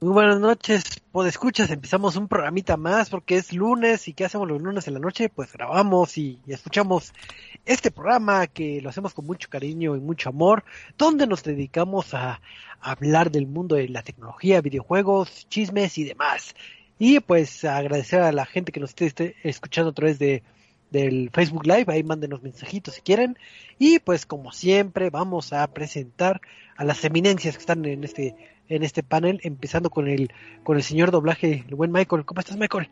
Muy buenas noches, escuchas, empezamos un programita más porque es lunes y ¿qué hacemos los lunes en la noche? Pues grabamos y, escuchamos este programa que lo hacemos con mucho cariño y mucho amor, donde nos dedicamos a, hablar del mundo de la tecnología, videojuegos, chismes y demás. Y pues agradecer a la gente que nos esté, escuchando a través de del Facebook Live, ahí mándenos mensajitos si quieren. Y pues como siempre vamos a presentar a las eminencias que están en este en este panel, empezando con el, con el señor doblaje, el buen Michael. ¿Cómo estás, Michael?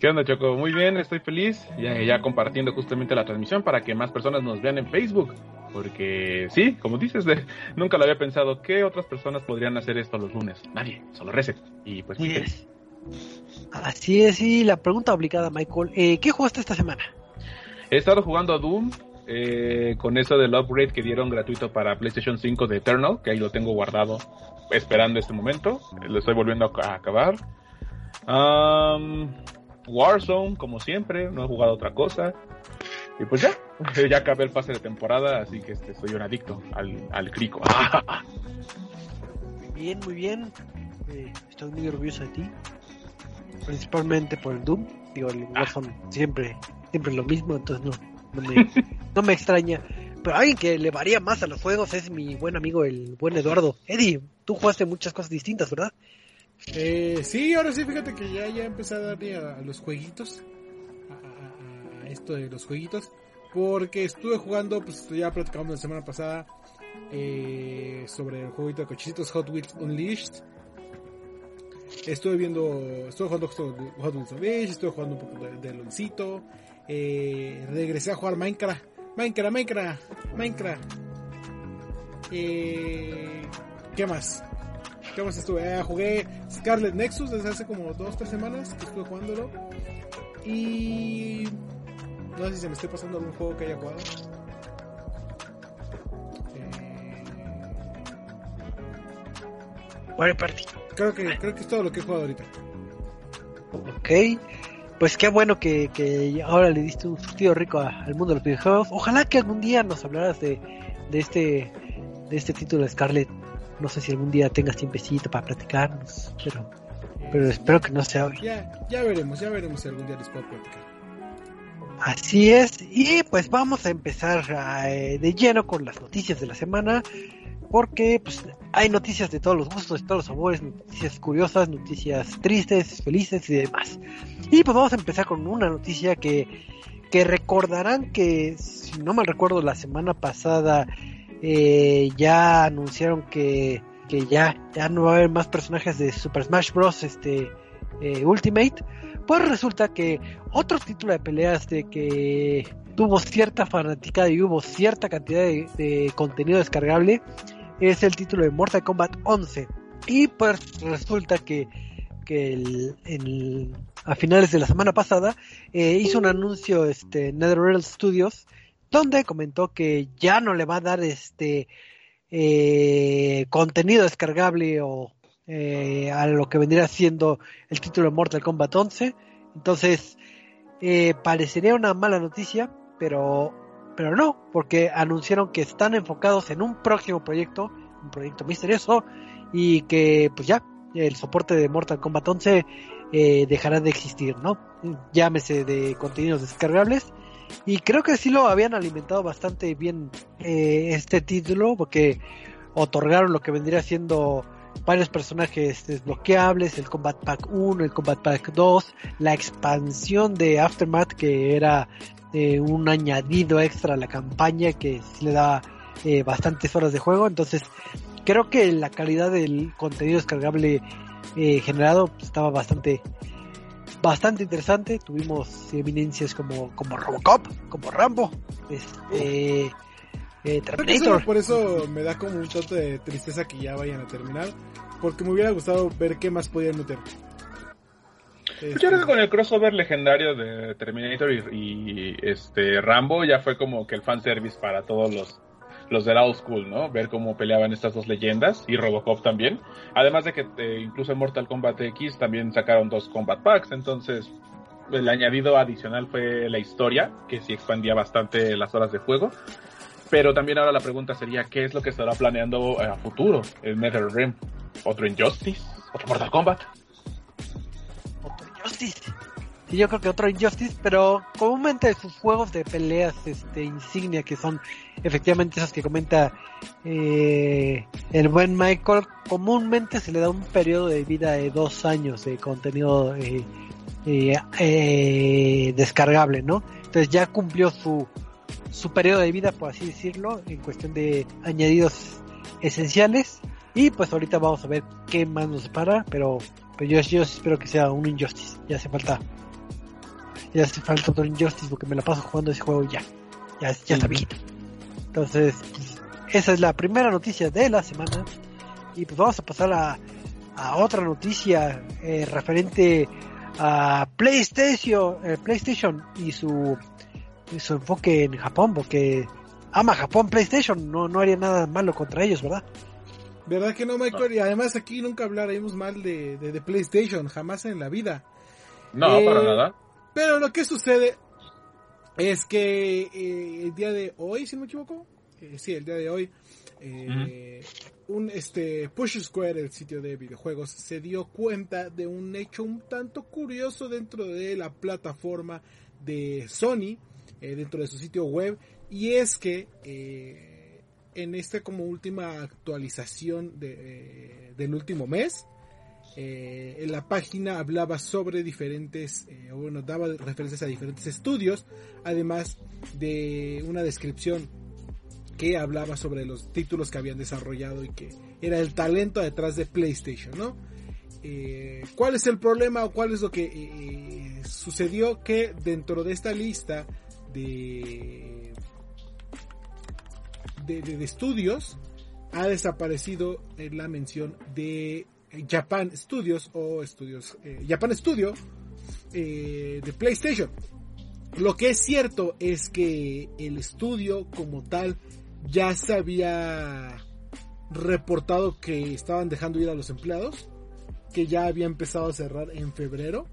¿Qué onda, Choco? Muy bien, estoy feliz. Ya, ya compartiendo justamente la transmisión para que más personas nos vean en Facebook. Porque sí, como dices, nunca lo había pensado. ¿Qué otras personas podrían hacer esto los lunes? Nadie, solo Reset. Y pues Así es, y la pregunta obligada, Michael. Eh, ¿Qué jugaste esta semana? He estado jugando a Doom, eh, con eso del upgrade que dieron gratuito para PlayStation 5 de Eternal, que ahí lo tengo guardado esperando este momento. Lo estoy volviendo a acabar. Warzone, como siempre, no he jugado otra cosa. Y pues ya, ya acabé el pase de temporada, así que este, soy un adicto al, al crico. Muy bien, muy bien. Eh, estoy muy orgulloso de ti. Principalmente por el Doom. Digo, el Warzone siempre, siempre lo mismo, entonces no, no me, extraña. Pero alguien que le varía más a los juegos es mi buen amigo, el buen Eduardo. Eddie, tú jugaste muchas cosas distintas, ¿verdad? Eh, sí, ahora sí, fíjate que ya, ya empecé a darle a, los jueguitos. A, esto de los jueguitos. Porque estuve jugando, pues ya platicamos la semana pasada eh, sobre el jueguito de cochecitos Hot Wheels Unleashed. Estuve viendo, estuve jugando Hot Wheels Unleashed, estuve jugando un poco de, de Loncito. Eh, regresé a jugar Minecraft. Minecraft, Minecraft, Minecraft. Eh, ¿Qué más? ¿Qué más estuve? Eh, jugué Scarlet Nexus desde hace como 2-3 semanas que estuve jugándolo. Y. No sé si se me esté pasando algún juego que haya jugado. Eh... Creo que, creo que es todo lo que he jugado ahorita. Ok pues qué bueno que, que ahora le diste un surtido rico al mundo de los videojuegos. Ojalá que algún día nos hablaras de, de este de este título de Scarlet. No sé si algún día tengas tiempecito para platicarnos, pero pero espero que no sea hoy. Ya, ya veremos, ya veremos si algún día les puedo platicar. Así es, y pues vamos a empezar eh, de lleno con las noticias de la semana porque pues hay noticias de todos los gustos, de todos los sabores, noticias curiosas, noticias tristes, felices y demás. Y pues vamos a empezar con una noticia que, que recordarán que, si no mal recuerdo, la semana pasada eh, ya anunciaron que, que ya, ya no va a haber más personajes de Super Smash Bros. Este, eh, Ultimate. Pues resulta que otro título de peleas de que tuvo cierta fanática y hubo cierta cantidad de contenido descargable es el título de Mortal Kombat 11. Y pues resulta que, que a finales de la semana pasada eh, hizo un anuncio este NetherRealm Studios donde comentó que ya no le va a dar este eh, contenido descargable o eh, a lo que vendría siendo el título de Mortal Kombat 11. Entonces, parecería una mala noticia, pero pero no, porque anunciaron que están enfocados en un próximo proyecto, un proyecto misterioso, y que pues ya, el soporte de Mortal Kombat 11 eh, dejará de existir, ¿no? Llámese de contenidos descargables. Y creo que sí lo habían alimentado bastante bien eh, este título, porque otorgaron lo que vendría siendo varios personajes desbloqueables, el Combat Pack 1, el Combat Pack 2, la expansión de Aftermath que era eh, un añadido extra a la campaña que le da eh, bastantes horas de juego. Entonces, creo que la calidad del contenido descargable eh, generado pues, estaba bastante bastante interesante. Tuvimos eminencias como, como Robocop, como Rambo, este, Terminator. por eso me da como un toque de tristeza que ya vayan a terminar, porque me hubiera gustado ver qué más podían meter. Yo creo que con el crossover legendario de Terminator y, este Rambo ya fue como que el fanservice para todos los los de la old school, ¿no? Ver cómo peleaban estas dos leyendas y Robocop también. Además de que eh, incluso en Mortal Kombat X también sacaron dos Combat Packs, entonces el añadido adicional fue la historia, que sí expandía bastante las horas de juego. Pero también ahora la pregunta sería, ¿qué es lo que estará planeando a futuro el NetherRealm? ¿Otro Injustice? Otro Mortal Kombat. Otro Injustice. Sí, yo creo que otro Injustice, pero comúnmente sus juegos de peleas este insignia que son efectivamente esos que comenta eh, el buen Michael, comúnmente se le da un periodo de vida de dos años de contenido eh, eh, descargable, ¿no? Entonces ya cumplió su, su periodo de vida, por así decirlo, en cuestión de añadidos esenciales. Y pues ahorita vamos a ver qué más nos para, pero, pero yo, yo espero que sea un Injustice. Ya hace falta. Ya hace falta otro Injustice porque me la paso jugando ese juego ya. Ya, ya está viejito. Entonces, pues, esa es la primera noticia de la semana. Y pues vamos a pasar a, a otra noticia eh, referente a PlayStation, eh, PlayStation y su, y su enfoque en Japón, porque ama Japón PlayStation, no, no haría nada malo contra ellos, ¿verdad? ¿Verdad que no, Michael? Y además aquí nunca hablaremos mal de, de, de PlayStation, jamás en la vida. No, Eh, para nada. Pero lo que sucede es que eh, el día de hoy, si no me equivoco, eh, sí, el día de hoy, eh, un este Push Square, el sitio de videojuegos, se dio cuenta de un hecho un tanto curioso dentro de la plataforma de Sony, dentro de su sitio web, y es que en esta como última actualización de, del último mes, eh, en la página hablaba sobre diferentes, eh, bueno, daba referencias a diferentes estudios, además de una descripción que hablaba sobre los títulos que habían desarrollado y que era el talento detrás de PlayStation, ¿no? Eh, ¿Cuál es el problema o cuál es lo que sucedió? Que dentro de esta lista de, de, estudios ha desaparecido la mención de Japan Studios o estudios eh, Japan Studio eh, de PlayStation. Lo que es cierto es que el estudio como tal ya se había reportado que estaban dejando ir a los empleados, que ya había empezado a cerrar en febrero,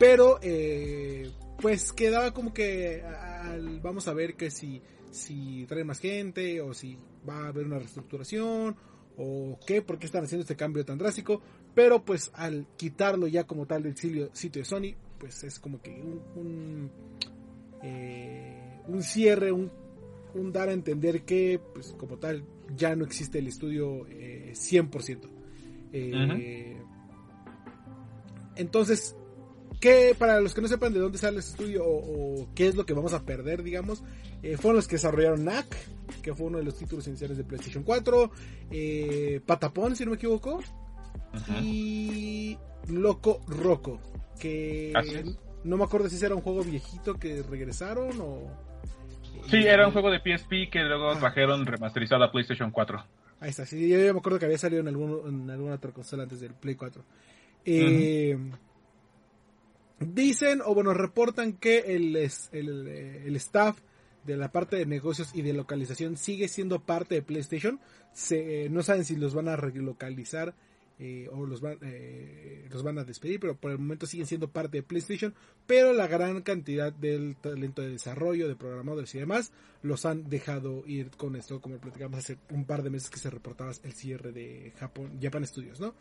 pero eh, pues quedaba como que al- vamos a ver que si si trae más gente o si va a haber una reestructuración o qué, por qué están haciendo este cambio tan drástico, pero pues al quitarlo ya como tal del sitio, sitio de Sony, pues es como que un, un, eh, un cierre, un, un dar a entender que pues como tal ya no existe el estudio eh, 100%. Eh, Entonces, ¿qué, para los que no sepan de dónde sale ese estudio o, o qué es lo que vamos a perder, digamos, eh, fueron los que desarrollaron NAC, que fue uno de los títulos iniciales de PlayStation 4, eh, Patapón, si no me equivoco, y Loco Roco, que es. no me acuerdo si era un juego viejito que regresaron o... Sí, era un juego de PSP que luego Ah. trajeron remasterizado a PlayStation 4. Ahí está, sí, yo ya me acuerdo que había salido en, algún, en alguna otra consola antes del Play 4. Eh, Dicen, o bueno, reportan que el, el, eh, el staff de la parte de negocios y de localización sigue siendo parte de PlayStation. Se, eh, no saben si los van a relocalizar eh, o los van, eh, los van a despedir, pero por el momento siguen siendo parte de PlayStation. Pero la gran cantidad del talento de desarrollo, de programadores y demás, los han dejado ir con esto, como platicamos hace un par de meses que se reportaba el cierre de Japón, Japan Studios, ¿no?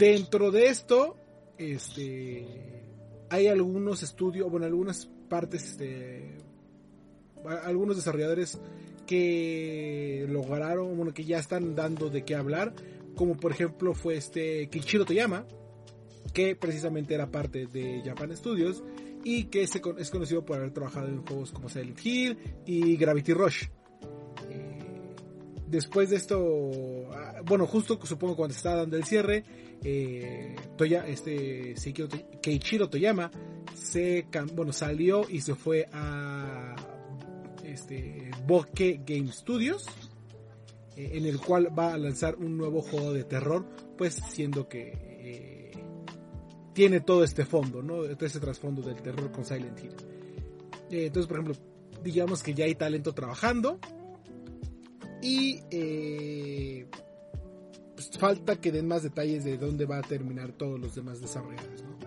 Dentro de esto, este, hay algunos estudios, bueno, algunas partes, este, algunos desarrolladores que lograron, bueno, que ya están dando de qué hablar, como por ejemplo fue este Kichiro Toyama, que precisamente era parte de Japan Studios y que es conocido por haber trabajado en juegos como Silent Hill y Gravity Rush. Eh, después de esto, ah, bueno, justo supongo cuando se estaba dando el cierre, eh, Toya, este Toyama se bueno, salió y se fue a este Bokeh Game Studios eh, en el cual va a lanzar un nuevo juego de terror, pues siendo que eh, tiene todo este fondo, ¿no? Este trasfondo del terror con Silent Hill. Eh, entonces, por ejemplo, digamos que ya hay talento trabajando y eh, pues, falta que den más detalles de dónde va a terminar todos los demás desarrolladores, ¿no?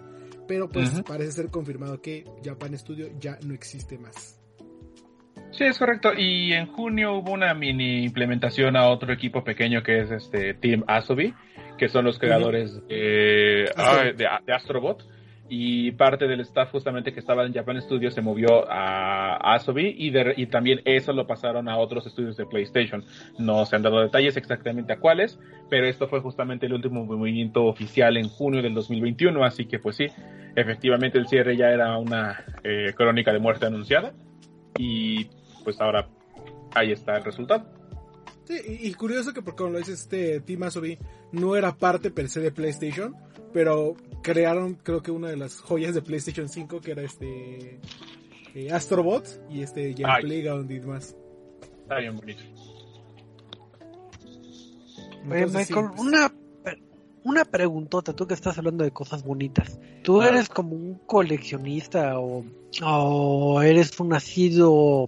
Pero pues parece ser confirmado que Japan Studio ya no existe más. Sí, es correcto. Y en junio hubo una mini implementación a otro equipo pequeño que es este Team Asobi, que son los creadores de, de, Astrobot y parte del staff justamente que estaba en Japan Studios se movió a Asobi y, también eso lo pasaron a otros estudios de PlayStation. No se han dado detalles exactamente a cuáles, pero esto fue justamente el último movimiento oficial en junio del 2021, así que pues sí, efectivamente el cierre ya era una eh, crónica de muerte anunciada y pues ahora ahí está el resultado. Sí, y, curioso que porque como lo dice este Team Asobi no era parte per se de PlayStation, pero crearon creo que una de las joyas de PlayStation 5 que era este eh, Astrobot y este ya Playground y demás. Está bien bonito. Michael, pues una, una preguntota, tú que estás hablando de cosas bonitas. ¿Tú eres como un coleccionista o, o eres un nacido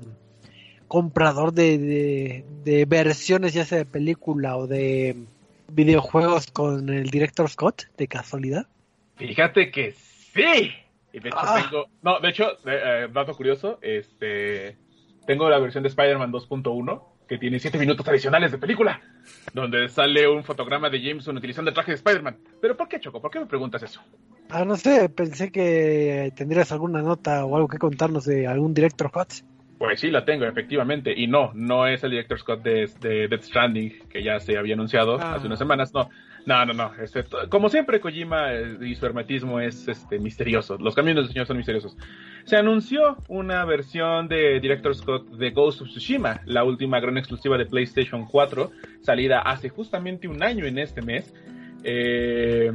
comprador de, de, de versiones ya sea de película o de videojuegos con el director Scott, de casualidad? Fíjate que sí. Y de hecho ah. tengo, no, de hecho, eh, dato curioso, este, tengo la versión de Spider-Man 2.1 que tiene 7 minutos adicionales de película, donde sale un fotograma de Jameson utilizando el traje de Spider-Man. ¿Pero por qué, Choco? ¿Por qué me preguntas eso? Ah, no sé, pensé que tendrías alguna nota o algo que contarnos de algún director Scott. Pues sí, la tengo, efectivamente. Y no, no es el director Scott de, de Death Stranding, que ya se había anunciado ah. hace unas semanas. No, no, no, no. Este, como siempre, Kojima eh, y su hermetismo es este, misterioso. Los caminos del señor son misteriosos. Se anunció una versión de Director Scott de Ghost of Tsushima, la última gran exclusiva de PlayStation 4, salida hace justamente un año en este mes. Eh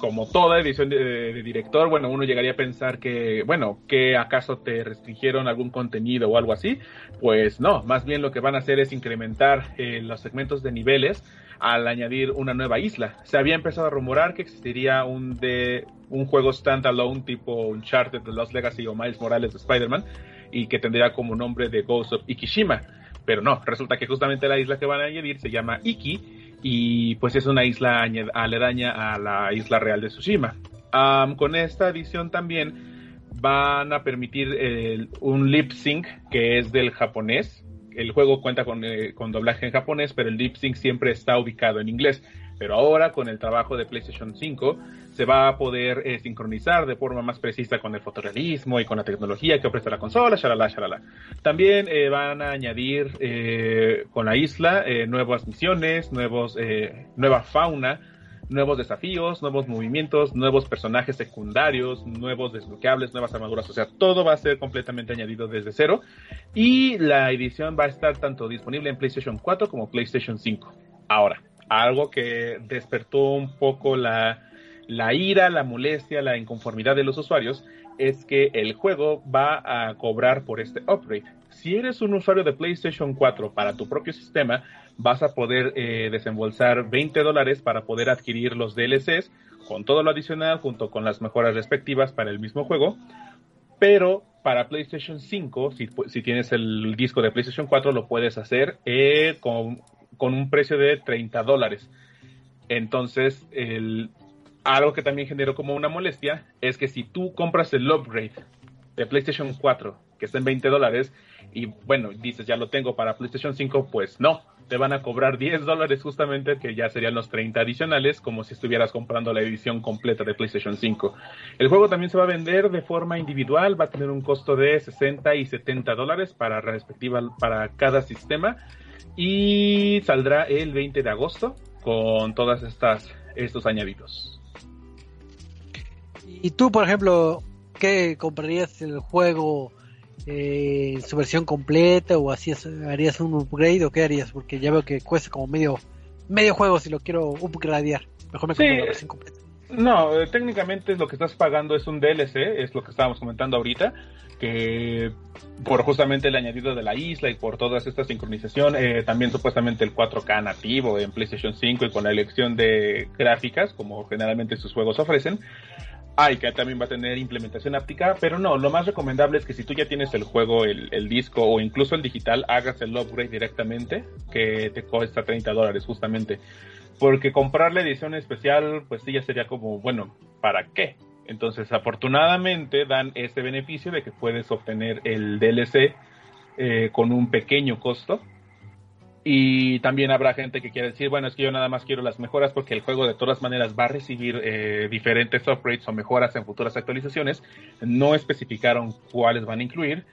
como toda edición de, director, bueno, uno llegaría a pensar que, bueno, que acaso te restringieron algún contenido o algo así. Pues no, más bien lo que van a hacer es incrementar eh, los segmentos de niveles al añadir una nueva isla. Se había empezado a rumorar que existiría un de un juego standalone tipo Uncharted The Lost Legacy o Miles Morales de Spider-Man y que tendría como nombre de Ghost of Ikishima. Pero no, resulta que justamente la isla que van a añadir se llama Iki y pues es una isla aledaña a la isla real de Tsushima. con esta edición también van a permitir un lip sync que es del japonés. El juego cuenta con, eh, con doblaje en japonés, pero el lip sync siempre está ubicado en inglés. Pero ahora con el trabajo de PlayStation 5 se va a poder eh, sincronizar de forma más precisa con el fotorrealismo y con la tecnología que ofrece la consola, shalala, shalala. También eh, van a añadir eh, con la isla nuevas misiones, nuevos, nueva fauna, nuevos desafíos, nuevos movimientos, nuevos personajes secundarios, nuevos desbloqueables, nuevas armaduras, o sea, todo va a ser completamente añadido desde cero y la edición va a estar tanto disponible en PlayStation 4 como PlayStation 5. Ahora, algo que despertó un poco la la ira, la molestia, la inconformidad de los usuarios es que el juego va a cobrar por este upgrade. Si eres un usuario de PlayStation 4 para tu propio sistema, vas a poder eh, desembolsar 20 dólares para poder adquirir los DLCs con todo lo adicional junto con las mejoras respectivas para el mismo juego. Pero para PlayStation 5, si, tienes el disco de PlayStation 4, lo puedes hacer eh, con, con un precio de 30 dólares. Entonces, algo que también generó como una molestia es que si tú compras el upgrade de PlayStation 4, que está en 20 dólares, y bueno, dices ya lo tengo para PlayStation 5, pues no, te van a cobrar 10 dólares justamente, que ya serían los 30 adicionales, como si estuvieras comprando la edición completa de PlayStation 5. El juego también se va a vender de forma individual, va a tener un costo de 60 y 70 dólares para respectiva para cada sistema y saldrá el 20 de agosto con todas estas estos añadidos. Y tú, por ejemplo, ¿qué comprarías el juego eh, en su versión completa o así harías un upgrade o qué harías? Porque ya veo que cuesta como medio medio juego si lo quiero upgradear. Mejor me compro la versión completa. No, eh, técnicamente lo que estás pagando es un DLC, es lo que estábamos comentando ahorita, que por justamente el añadido de la isla y por todas estas sincronización, eh, también supuestamente el 4K nativo en PlayStation 5 y con la elección de gráficas, como generalmente sus juegos ofrecen, Ay, que también va a tener implementación áptica, pero no, lo más recomendable es que si tú ya tienes el juego, el, disco o incluso el digital, hagas el upgrade directamente, que te cuesta 30 dólares justamente. Porque comprar la edición especial, pues sí, ya sería como, bueno, ¿para qué? Entonces, afortunadamente dan este beneficio de que puedes obtener el DLC eh, con un pequeño costo. Y también habrá gente que quiere decir, bueno, es que yo nada más quiero las mejoras porque el juego de todas maneras va a recibir eh, diferentes upgrades o mejoras en futuras actualizaciones. No especificaron cuáles van a incluir,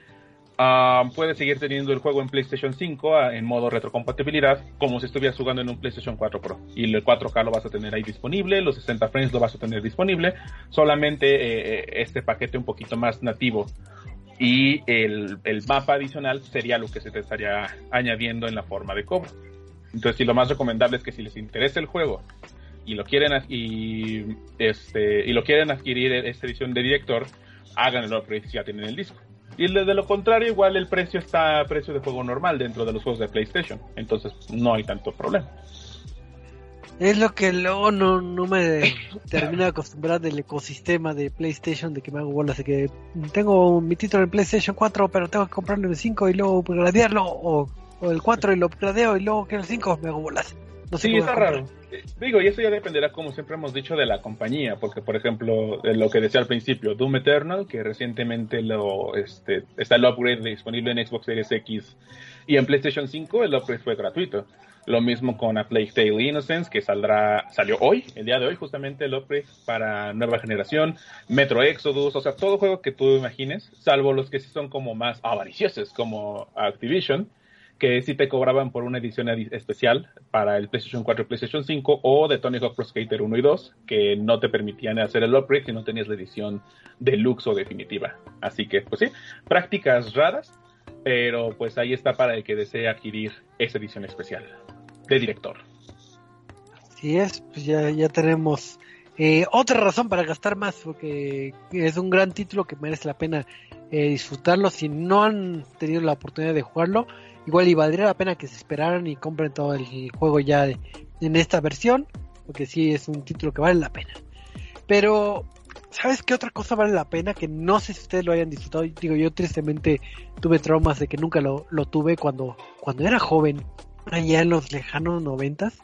Uh, puedes seguir teniendo el juego en PlayStation 5 uh, en modo retrocompatibilidad, como si estuvieras jugando en un PlayStation 4 Pro. Y el 4K lo vas a tener ahí disponible, los 60 frames lo vas a tener disponible, solamente eh, eh, este paquete un poquito más nativo. Y el, el, mapa adicional sería lo que se te estaría añadiendo en la forma de cobro. Entonces, si lo más recomendable es que si les interesa el juego y lo quieren y este y lo quieren adquirir esta edición de director, hagan el upgrade si ya tienen el disco. Y de lo contrario, igual el precio está a precio de juego normal dentro de los juegos de PlayStation. Entonces no hay tanto problema. Es lo que luego no, no me termina de acostumbrar del ecosistema de PlayStation, de que me hago bolas, de que tengo mi título en PlayStation 4, pero tengo que comprarlo el 5 y luego gradearlo, o, o el 4 y lo gradeo y luego que el 5 me hago bolas. No sé sí, está raro. Digo, y eso ya dependerá, como siempre hemos dicho, de la compañía, porque por ejemplo, de lo que decía al principio, Doom Eternal, que recientemente lo este, está el upgrade disponible en Xbox Series X y en PlayStation 5, el upgrade fue gratuito. Lo mismo con A Plague Tale Innocence, que saldrá, salió hoy, el día de hoy, justamente el upgrade para nueva generación, Metro Exodus, o sea, todo juego que tú imagines, salvo los que sí son como más avariciosos, como Activision, que sí te cobraban por una edición especial para el PlayStation 4 y PlayStation 5 o de Tony Hawk Pro Skater 1 y 2 que no te permitían hacer el upgrade si no tenías la edición deluxe o definitiva. Así que, pues sí, prácticas raras, pero pues ahí está para el que desee adquirir esa edición especial de director. Así es, pues ya, ya tenemos eh, otra razón para gastar más, porque es un gran título que merece la pena eh, disfrutarlo. Si no han tenido la oportunidad de jugarlo, igual y valdría la pena que se esperaran y compren todo el juego ya en esta versión, porque sí es un título que vale la pena. Pero, ¿sabes qué otra cosa vale la pena? Que no sé si ustedes lo hayan disfrutado. Digo, yo tristemente tuve traumas de que nunca lo, tuve cuando, cuando era joven, allá en los lejanos noventas.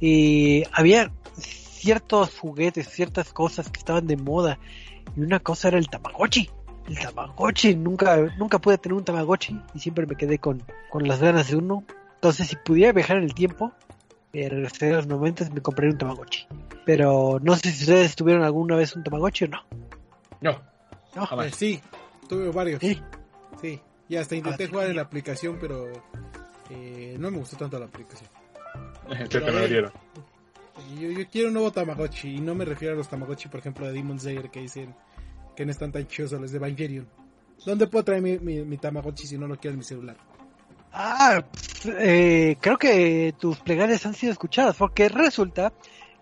Y había ciertos juguetes, ciertas cosas que estaban de moda. Y una cosa era el Tamagotchi el Tamagotchi, nunca, nunca pude tener un Tamagotchi y siempre me quedé con, con las ganas de uno. Entonces, si pudiera viajar en el tiempo, eh, regresé a los 90 me compraría un Tamagotchi. Pero no sé si ustedes tuvieron alguna vez un Tamagotchi o no. No. No, eh, sí, tuve varios. Sí. Sí, y hasta intenté ah, jugar en la aplicación, pero eh, no me gustó tanto la aplicación. te lo dieron. Yo, yo, quiero un nuevo Tamagotchi y no me refiero a los Tamagotchi, por ejemplo, de Demon Slayer que dicen que no están tan chidos los de Evangelion. ¿Dónde puedo traer mi, Tamagotchi si no lo quiero en mi celular? Ah, eh, creo que tus plegarias han sido escuchadas, porque resulta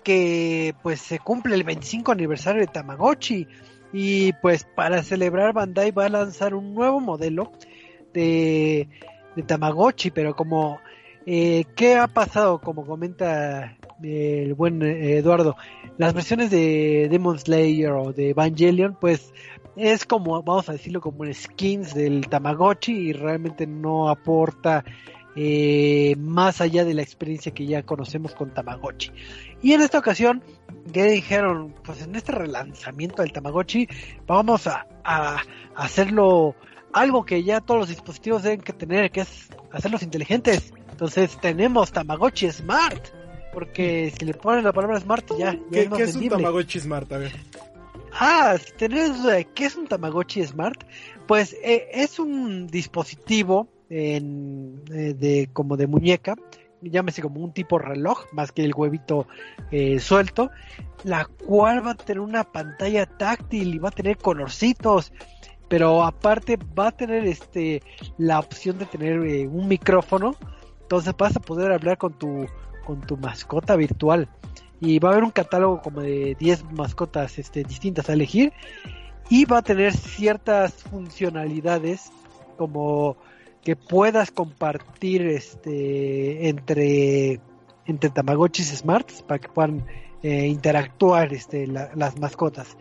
que pues se cumple el 25 aniversario de Tamagotchi y pues para celebrar Bandai va a lanzar un nuevo modelo de, de Tamagotchi, pero como eh, ¿qué ha pasado? Como comenta el buen eh, Eduardo, las versiones de Demon Slayer o de Evangelion, pues es como, vamos a decirlo, como skins del Tamagotchi y realmente no aporta eh, más allá de la experiencia que ya conocemos con Tamagotchi. Y en esta ocasión, que dijeron? Pues en este relanzamiento del Tamagotchi, vamos a, a hacerlo algo que ya todos los dispositivos deben que tener, que es hacerlos inteligentes. Entonces tenemos Tamagotchi Smart porque si le ponen la palabra smart ya, ¿Qué, es, un Tamagotchi Smart? A ver. Ah, si tenés ¿qué es un Tamagotchi Smart? Pues eh, es un dispositivo en, eh, de como de muñeca, llámese como un tipo reloj, más que el huevito eh, suelto, la cual va a tener una pantalla táctil y va a tener colorcitos, pero aparte va a tener este la opción de tener un micrófono, entonces vas a poder hablar con tu con tu mascota virtual. Y va a haber un catálogo como de 10 mascotas este, distintas a elegir. Y va a tener ciertas funcionalidades como que puedas compartir este entre entre Tamagotchis Smarts para que puedan eh, interactuar este, las mascotas.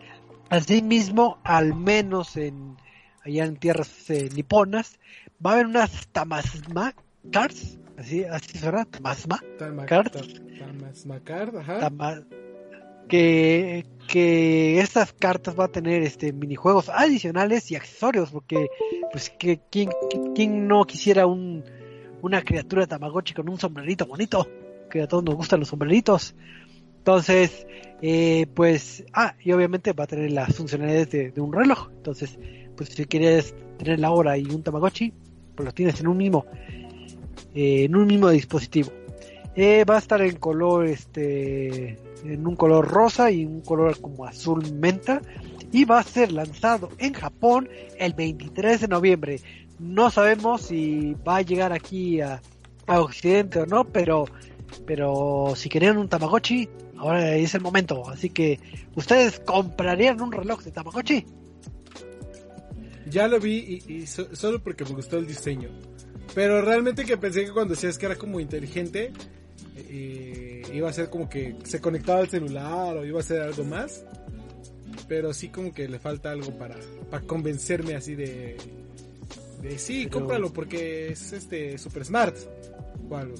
Asimismo, al menos en allá en tierras eh, niponas, va a haber unas Tamasma Cars así, así será, Tamasma Card. ajá. que, que estas cartas va a tener este minijuegos adicionales y accesorios, porque pues que quién, no quisiera un, una criatura Tamagotchi con un sombrerito bonito, que a todos nos gustan los sombreritos. Entonces, eh, pues, ah, y obviamente va a tener las funcionalidades de, un reloj. Entonces, pues si quieres tener la hora y un Tamagotchi, pues lo tienes en un mismo, eh, en un mismo dispositivo. Eh, va a estar en color, este, en un color rosa y un color como azul menta. Y va a ser lanzado en Japón el 23 de noviembre. No sabemos si va a llegar aquí a, Occidente o no, pero, pero si querían un Tamagotchi, ahora es el momento. Así que, ¿ustedes comprarían un reloj de Tamagotchi? Ya lo vi y, solo porque me gustó el diseño. Pero realmente que pensé que cuando decías que era como inteligente, eh, iba a ser como que se conectaba al celular o iba a ser algo más. Pero sí como que le falta algo para, para convencerme así de, de sí, cómpralo porque es este super smart. O algo.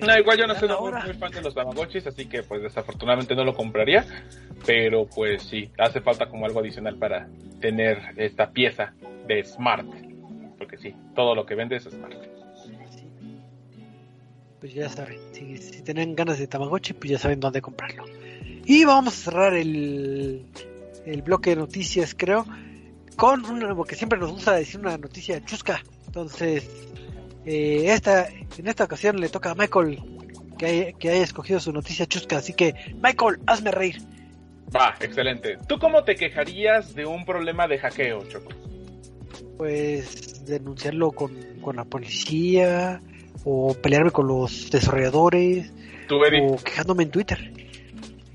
No, igual yo no soy muy, fan de los Tamagotchis, así que pues desafortunadamente no lo compraría. Pero pues sí, hace falta como algo adicional para tener esta pieza de Smart. Porque sí, todo lo que vende es Smart. Pues ya saben, si, si tienen ganas de Tamagotchi, pues ya saben dónde comprarlo. Y vamos a cerrar el, el bloque de noticias, creo, con una, que siempre nos gusta decir una noticia chusca. Entonces, eh, esta, en esta ocasión le toca a Michael que, que haya escogido su noticia chusca. Así que, Michael, hazme reír. Va, excelente. ¿Tú cómo te quejarías de un problema de hackeo, Choco? Pues denunciarlo con, con la policía, o pelearme con los desarrolladores, o quejándome en Twitter.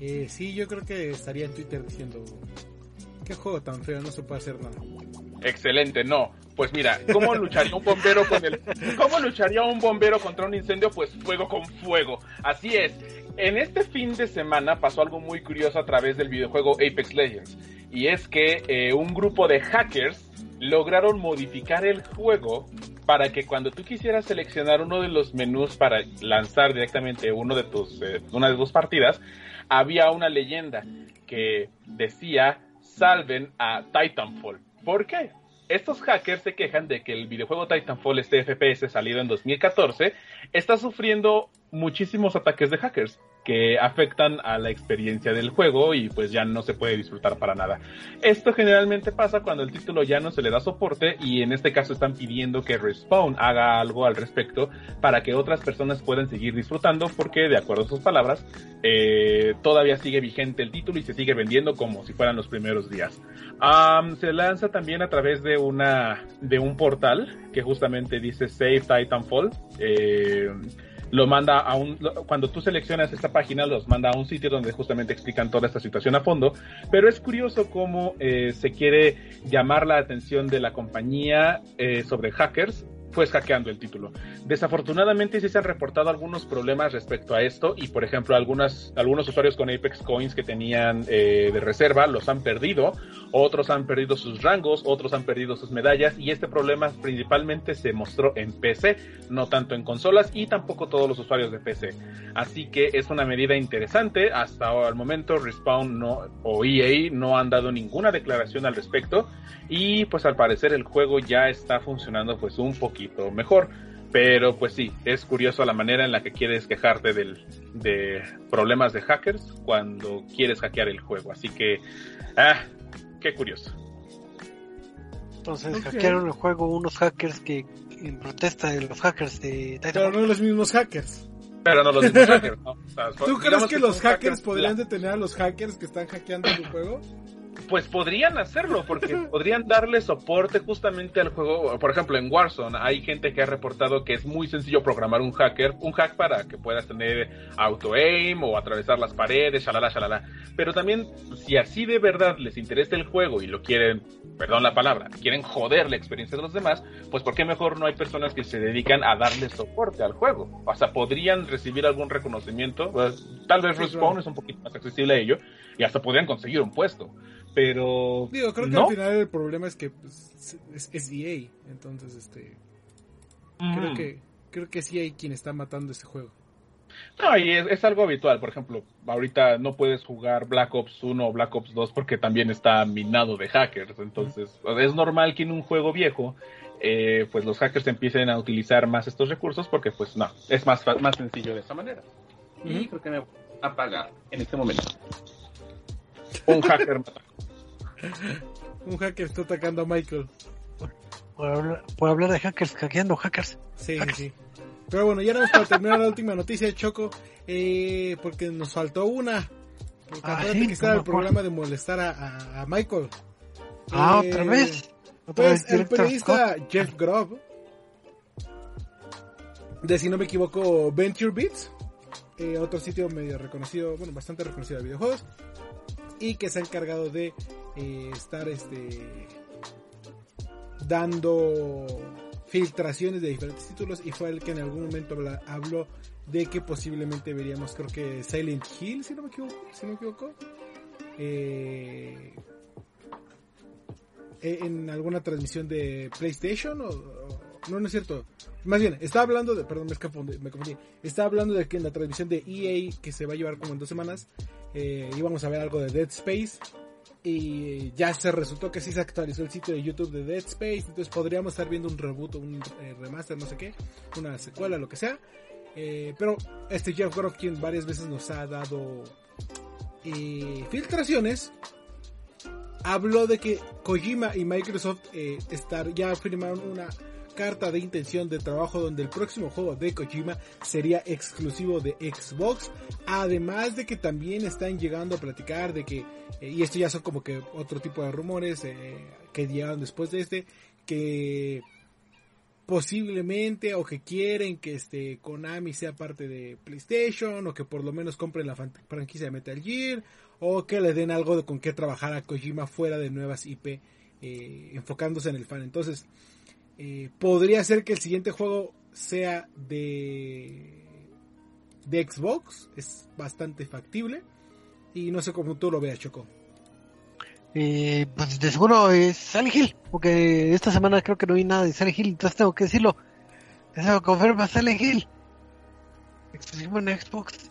Eh, sí, yo creo que estaría en Twitter diciendo, qué juego tan feo, no se puede hacer nada. Excelente, no. Pues mira, ¿cómo lucharía un bombero con el ¿Cómo lucharía un bombero contra un incendio? Pues fuego con fuego. Así es. En este fin de semana pasó algo muy curioso a través del videojuego Apex Legends. Y es que eh, un grupo de hackers lograron modificar el juego para que cuando tú quisieras seleccionar uno de los menús para lanzar directamente uno de tus, eh, una de tus partidas, había una leyenda que decía salven a Titanfall. ¿Por qué? Estos hackers se quejan de que el videojuego Titanfall, este FPS salido en 2014, está sufriendo muchísimos ataques de hackers que afectan a la experiencia del juego y pues ya no se puede disfrutar para nada. Esto generalmente pasa cuando el título ya no se le da soporte y en este caso están pidiendo que Respawn haga algo al respecto para que otras personas puedan seguir disfrutando porque de acuerdo a sus palabras eh, todavía sigue vigente el título y se sigue vendiendo como si fueran los primeros días. se lanza también a través de una de un portal que justamente dice Save Titanfall. Eh, lo manda a un, cuando tú seleccionas esta página, los manda a un sitio donde justamente explican toda esta situación a fondo, pero es curioso cómo eh, se quiere llamar la atención de la compañía eh, sobre hackers pues hackeando el título. Desafortunadamente sí se han reportado algunos problemas respecto a esto y por ejemplo algunos usuarios con Apex Coins que tenían eh, de reserva los han perdido, otros han perdido sus rangos, otros han perdido sus medallas y este problema principalmente se mostró en PC, no tanto en consolas y tampoco todos los usuarios de PC. Así que es una medida interesante, hasta el momento Respawn no, o EA no han dado ninguna declaración al respecto y pues al parecer el juego ya está funcionando pues un mejor. Pero pues sí, es curioso la manera en la que quieres quejarte del, de problemas de hackers cuando quieres hackear el juego. Así que, ah, qué curioso. Entonces hackearon el juego unos hackers que en protesta de los hackers de Pero no los mismos hackers. Pero no los mismos hackers, ¿Tú crees que, los hackers, podrían detener a los hackers que están hackeando el juego? Pues podrían hacerlo, porque podrían darle soporte justamente al juego. Por ejemplo, en Warzone hay gente que ha reportado que es muy sencillo programar un hacker, un hack para que puedas tener auto aim o atravesar las paredes, shalala, shalala. Pero también, si así de verdad les interesa el juego y lo quieren, perdón la palabra, quieren joder la experiencia de los demás, pues ¿por qué mejor no hay personas que se dedican a darle soporte al juego? O sea, podrían recibir algún reconocimiento. Pues, tal vez Respawn es un poquito más accesible a ello y hasta podrían conseguir un puesto pero digo creo que al final el problema es que pues, es, EA entonces este creo que creo que sí hay quien está matando este juego No, y es, algo habitual. Por ejemplo, ahorita no puedes jugar Black Ops 1 o Black Ops 2 porque también está minado de hackers. Entonces, es normal que en un juego viejo, eh, pues los hackers empiecen a utilizar más estos recursos porque, pues no, es más, más sencillo de esa manera. Y creo que me voy a apagar en este momento. Un hacker Un hacker está atacando a Michael. Por hablar, de hackers, hackeando hackers. Sí, sí. Pero bueno, ya vamos para terminar la última noticia, Choco, eh, porque nos faltó una. ah, sí, que estaba el programa de molestar a, Michael. Ah, otra eh, vez. pues el periodista Jeff Grubb, de si no me equivoco, Venture Beats, eh, otro sitio medio reconocido, bueno, bastante reconocido de videojuegos, y que se ha encargado de estar este dando filtraciones de diferentes títulos y fue el que en algún momento habló de que posiblemente veríamos creo que Silent Hill si no me equivoco si no me equivoco eh, eh, en alguna transmisión de PlayStation o, no no es cierto. Más bien está hablando de perdón me escapó me confundí. Está hablando de que en la transmisión de EA que se va a llevar como en dos semanas eh, íbamos a ver algo de Dead Space y ya se resultó que sí se actualizó el sitio de YouTube de Dead Space, entonces podríamos estar viendo un reboot, un eh, remaster, no sé qué, una secuela, lo que sea. Eh, pero este Jeff Groff, quien varias veces nos ha dado filtraciones, habló de que Kojima y Microsoft estar, ya firmaron una carta de intención de trabajo donde el próximo juego de Kojima sería exclusivo de Xbox. Además de que también están llegando a platicar de que, eh, y esto ya son como que otro tipo de rumores eh, que llegaron después de este, que posiblemente o que quieren que este Konami sea parte de PlayStation o que por lo menos compren la franquicia de Metal Gear o que le den algo de con qué trabajar a Kojima fuera de nuevas IP eh, enfocándose en el fan. Entonces, eh, podría ser que el siguiente juego sea de, de Xbox. Es bastante factible. Y no sé cómo tú lo veas, Choco. Eh, pues de seguro es Silent Hill. Porque esta semana creo que no vi nada de Silent Hill. Entonces tengo que decirlo. Eso confirma Silent Hill. Exclusivo en Xbox.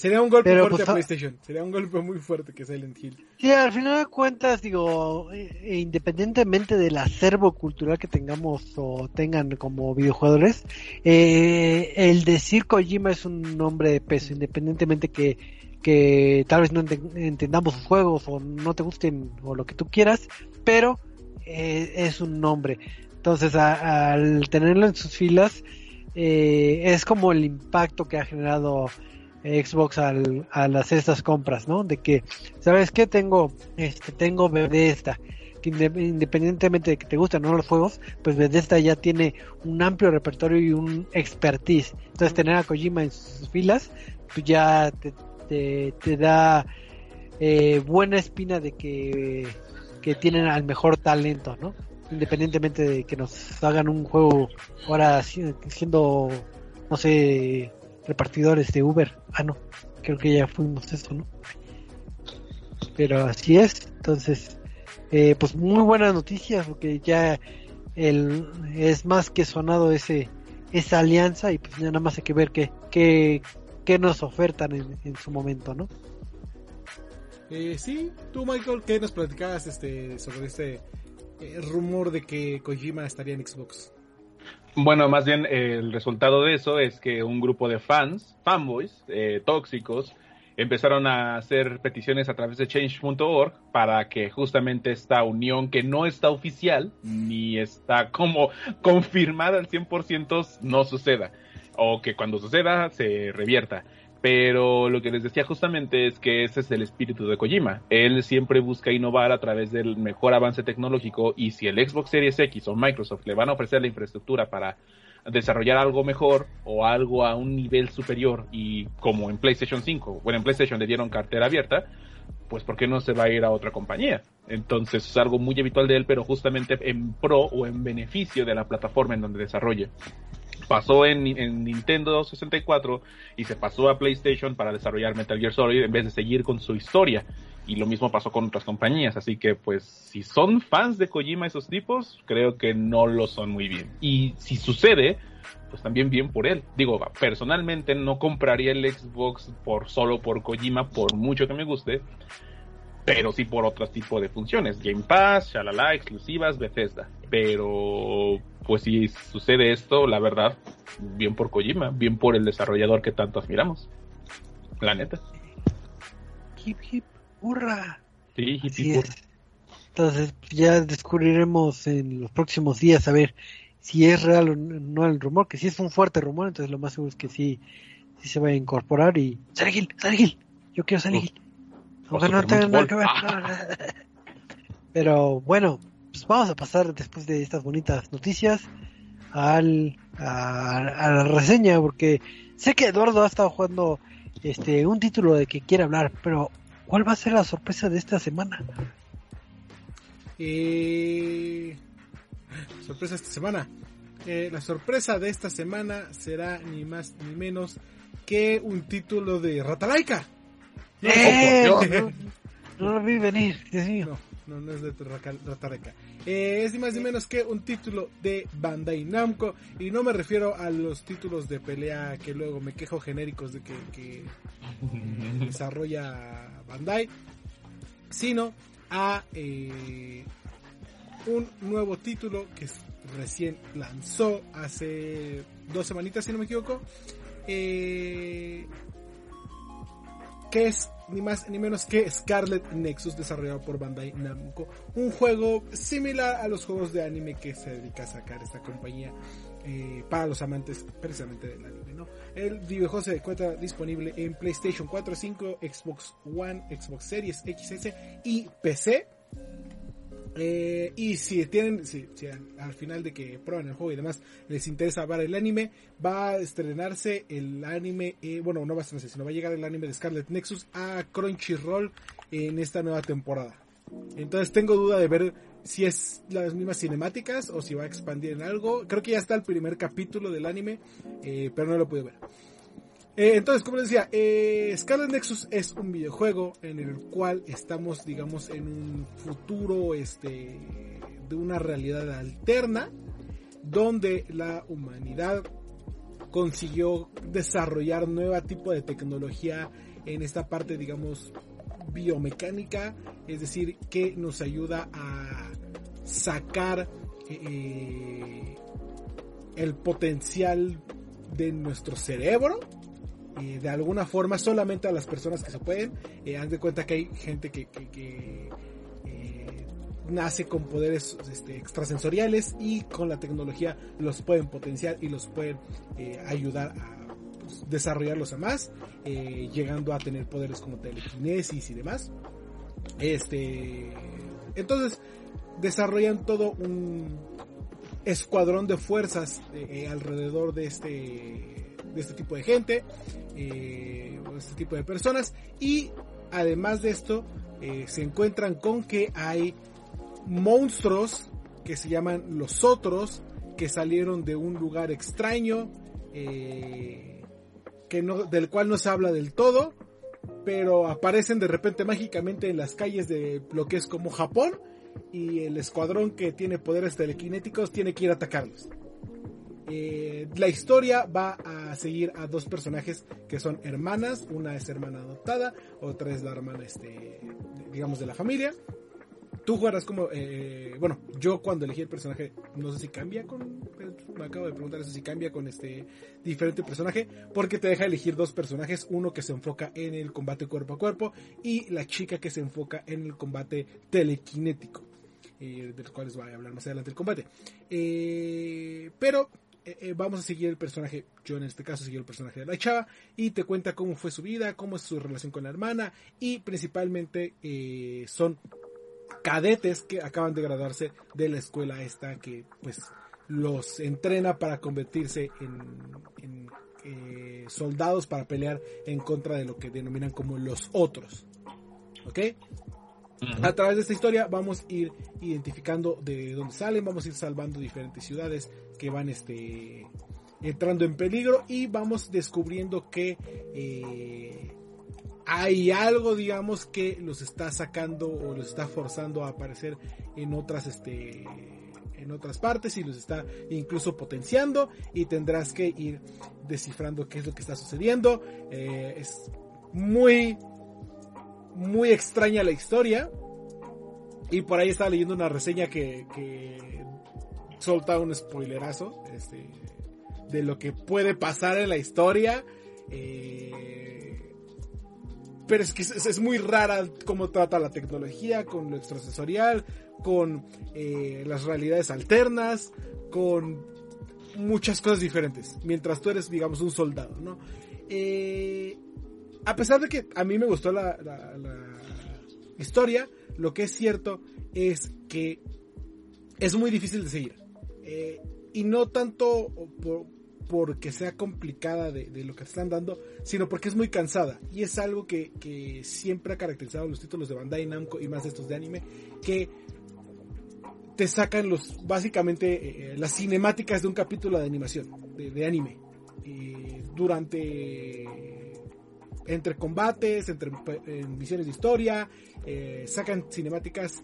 Sería un golpe fuerte pues, a PlayStation. Sería un golpe muy fuerte que Silent Hill. Sí, al final de cuentas, digo, eh, eh, independientemente del acervo cultural que tengamos o tengan como videojuegos, eh, el decir Kojima es un nombre de peso, independientemente que, que tal vez no entendamos sus juegos o no te gusten o lo que tú quieras, pero es un nombre. Entonces, al tenerlo en sus filas, es como el impacto que ha generado Xbox al, al hacer estas compras, ¿no? De que, ¿sabes qué? Tengo, este, tengo Bethesda, que independientemente de que te gusten o no los juegos, pues Bethesda ya tiene un amplio repertorio y un expertise. Entonces tener a Kojima en sus filas, pues ya te, te, da eh, buena espina de que, que tienen al mejor talento, ¿no? Independientemente de que nos hagan un juego ahora siendo, no sé, repartidores de Uber. Ah, no, creo que ya fuimos eso, ¿no? Pero así es, entonces, eh, pues muy buenas noticias, porque ya el, es más que sonado ese esa alianza y pues ya nada más hay que ver qué, qué, qué nos ofertan en, su momento, ¿no? Eh, sí, tú Michael, ¿qué nos platicabas este, sobre este eh, rumor de que Kojima estaría en Xbox? Bueno, más bien el resultado de eso es que un grupo de fans, fanboys, eh, tóxicos, empezaron a hacer peticiones a través de change.org para que justamente esta unión que no está oficial ni está como confirmada al 100% no suceda o que cuando suceda se revierta. Pero lo que les decía justamente es que ese es el espíritu de Kojima. Él siempre busca innovar a través del mejor avance tecnológico y si el Xbox Series X o Microsoft le van a ofrecer la infraestructura para desarrollar algo mejor o algo a un nivel superior y como en PlayStation 5, bueno en PlayStation le dieron cartera abierta, pues ¿por qué no se va a ir a otra compañía? Entonces es algo muy habitual de él, pero justamente en pro o en beneficio de la plataforma en donde desarrolle pasó en, Nintendo 64 y se pasó a PlayStation para desarrollar Metal Gear Solid en vez de seguir con su historia. Y lo mismo pasó con otras compañías. Así que, pues, si son fans de Kojima esos tipos, creo que no lo son muy bien. Y si sucede, pues también bien por él. Digo, personalmente no compraría el Xbox por solo por Kojima, por mucho que me guste, pero sí por otro tipo de funciones. Game Pass, shalala, exclusivas, Bethesda. Pero, pues si sucede esto, la verdad, bien por Kojima, bien por el desarrollador que tanto admiramos. La neta. Hip hip, hurra. Sí, hip hip, Entonces ya descubriremos en los próximos días a ver si es real o no el rumor, que si es un fuerte rumor, entonces lo más seguro es que sí, sí se va a incorporar y... Silent Hill, yo quiero Silent Aunque no tenga nada que ver. Pero bueno, pues vamos a pasar después de estas bonitas noticias al, a, la reseña, porque sé que Eduardo ha estado jugando este un título de que quiere hablar, pero ¿cuál va a ser la sorpresa de esta semana? Eh, sorpresa esta semana. Eh, la sorpresa de esta semana será ni más ni menos que un título de Ratalaika. ¡Eh! No, lo vi venir, Dios mío. No, no, es de. Eh, es ni más ni menos que un título de Bandai Namco. Y no me refiero a los títulos de pelea que luego me quejo genéricos de que, que desarrolla Bandai. Sino a eh, un nuevo título que recién lanzó hace dos semanitas, si no me equivoco. Eh, que es ni más ni menos que Scarlet Nexus desarrollado por Bandai Namco, un juego similar a los juegos de anime que se dedica a sacar esta compañía eh, para los amantes precisamente del anime. ¿no? El videojuego se encuentra disponible en PlayStation 4, 5, Xbox One, Xbox Series XS y PC eh, y si tienen, si, al final de que prueban el juego y demás les interesa ver el anime, va a estrenarse el anime, eh, bueno, no va a estrenarse, sino va a llegar el anime de Scarlet Nexus a Crunchyroll en esta nueva temporada. Entonces tengo duda de ver si es las mismas cinemáticas o si va a expandir en algo. Creo que ya está el primer capítulo del anime, eh, pero no lo pude ver. Eh, entonces, como les decía, eh, Scarlet Nexus es un videojuego en el cual estamos, digamos, en un futuro este, de una realidad alterna, donde la humanidad consiguió desarrollar nueva tipo de tecnología en esta parte, digamos, biomecánica, es decir, que nos ayuda a sacar eh, el potencial de nuestro cerebro de alguna forma solamente a las personas que se pueden. Eh, haz de cuenta que hay gente que, eh, nace con poderes este, extrasensoriales y con la tecnología los pueden potenciar y los pueden eh, ayudar a pues, desarrollarlos a más, llegando a tener poderes como telequinesis y demás. Este, entonces desarrollan todo un escuadrón de fuerzas alrededor de este de este tipo de gente, eh, o este tipo de personas, y además de esto, eh, se encuentran con que hay monstruos que se llaman los otros, que salieron de un lugar extraño, eh, que no, del cual no se habla del todo, pero aparecen de repente mágicamente en las calles de lo que es como Japón, y el escuadrón que tiene poderes telequinéticos tiene que ir a atacarlos. Eh, la historia va a seguir a dos personajes que son hermanas, una es hermana adoptada, otra es la hermana, este, digamos, de la familia. Tú jugarás como, eh, bueno, yo cuando elegí el personaje, no sé si cambia con, me acabo de preguntar eso, si cambia con este diferente personaje, porque te deja elegir dos personajes, uno que se enfoca en el combate cuerpo a cuerpo y la chica que se enfoca en el combate telequinético. Eh, de los cuales voy a hablar más adelante el combate. pero eh, eh, vamos a seguir el personaje, yo en este caso seguí el personaje de la chava, y te cuenta cómo fue su vida, cómo es su relación con la hermana, y principalmente eh, son cadetes que acaban de graduarse de la escuela esta que pues los entrena para convertirse en, soldados para pelear en contra de lo que denominan como los otros. ¿Ok? A través de esta historia vamos a ir identificando de dónde salen, vamos a ir salvando diferentes ciudades que van este, entrando en peligro y vamos descubriendo que eh, hay algo, digamos, que los está sacando o los está forzando a aparecer en otras, este, en otras partes y los está incluso potenciando y tendrás que ir descifrando qué es lo que está sucediendo. Eh, es muy, muy extraña la historia. Y por ahí estaba leyendo una reseña que, que solta un spoilerazo este, de lo que puede pasar en la historia. Eh, pero es que es, muy rara cómo trata la tecnología con lo extrasensorial, con eh, las realidades alternas, con muchas cosas diferentes, mientras tú eres, digamos, un soldado, ¿no? Eh, a pesar de que a mí me gustó la, historia, lo que es cierto es que es muy difícil de seguir. Eh, y no tanto por, porque sea complicada de, lo que te están dando, sino porque es muy cansada. Y es algo que, siempre ha caracterizado los títulos de Bandai Namco y más estos de anime, que te sacan los básicamente eh, eh, las cinemáticas de un capítulo de animación, de, anime. durante entre combates, entre misiones de historia, sacan cinemáticas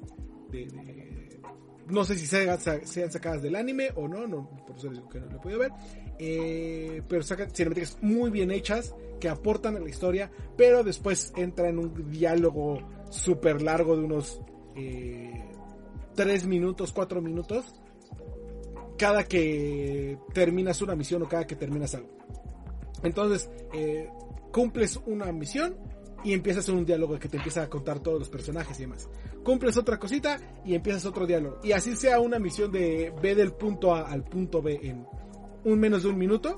de no sé si sean, sacadas del anime o no, no por eso que no lo he podido ver. Eh, pero sacan cinemáticas muy bien hechas que aportan a la historia, pero después entra en un diálogo súper largo de unos eh, 3 minutos, 4 minutos, cada que terminas una misión o cada que terminas algo. Entonces, eh, cumples una misión y empiezas un diálogo que te empieza a contar todos los personajes y demás. Cumples otra cosita y empiezas otro diálogo. Y así sea una misión de B del punto A al punto B en un menos de un minuto,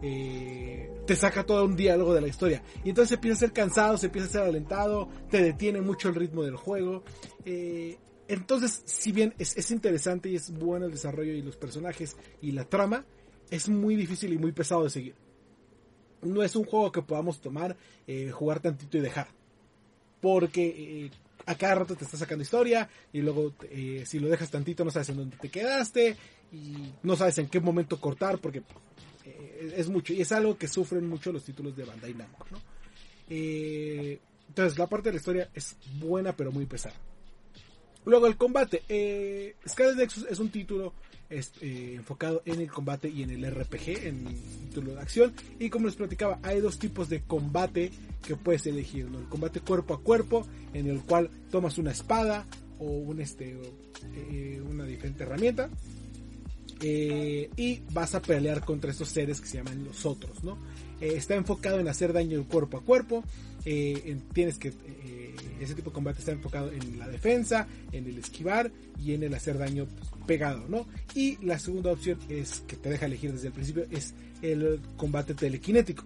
eh, te saca todo un diálogo de la historia. Y entonces empieza a ser cansado, se empieza a ser alentado, te detiene mucho el ritmo del juego. Eh, entonces, si bien es, es, interesante y es bueno el desarrollo y los personajes y la trama, es muy difícil y muy pesado de seguir no es un juego que podamos tomar, eh, jugar tantito y dejar. Porque eh, a cada rato te está sacando historia y luego eh, si lo dejas tantito no sabes en dónde te quedaste y no sabes en qué momento cortar porque es mucho y es algo que sufren mucho los títulos de Bandai Namco. entonces la parte de la historia es buena pero muy pesada. Luego el combate. Eh, Scarlet Nexus es un título eh, enfocado en el combate y en el RPG, en el título de acción. Y como les platicaba, hay dos tipos de combate que puedes elegir. El combate cuerpo a cuerpo, en el cual tomas una espada o un, este, eh, una diferente herramienta. Eh, y vas a pelear contra estos seres que se llaman los otros, ¿no? está enfocado en hacer daño cuerpo a cuerpo. tienes que ese tipo de combate está enfocado en la defensa, en el esquivar y en el hacer daño pegado, ¿no? Y la segunda opción es que te deja elegir desde el principio es el combate telequinético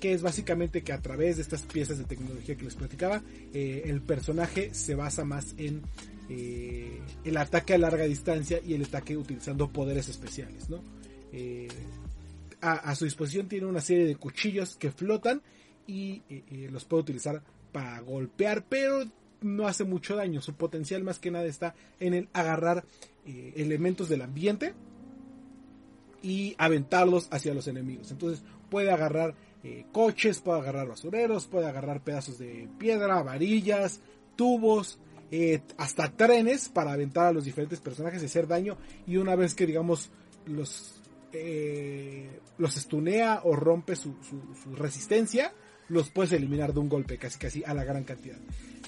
que es básicamente que a través de estas piezas de tecnología que les platicaba, eh, el personaje se basa más en eh, el ataque a larga distancia y el ataque utilizando poderes especiales, ¿no? Eh, a, su disposición tiene una serie de cuchillos que flotan y los puede utilizar para golpear, pero no hace mucho daño. Su potencial más que nada está en el agarrar eh, elementos del ambiente y aventarlos hacia los enemigos. Entonces puede agarrar eh, coches, puede agarrar basureros, puede agarrar pedazos de piedra, varillas, tubos, eh, hasta trenes para aventar a los diferentes personajes y hacer daño. Y una vez que digamos los los estunea o rompe su resistencia, los puedes eliminar de un golpe, casi casi a la gran cantidad.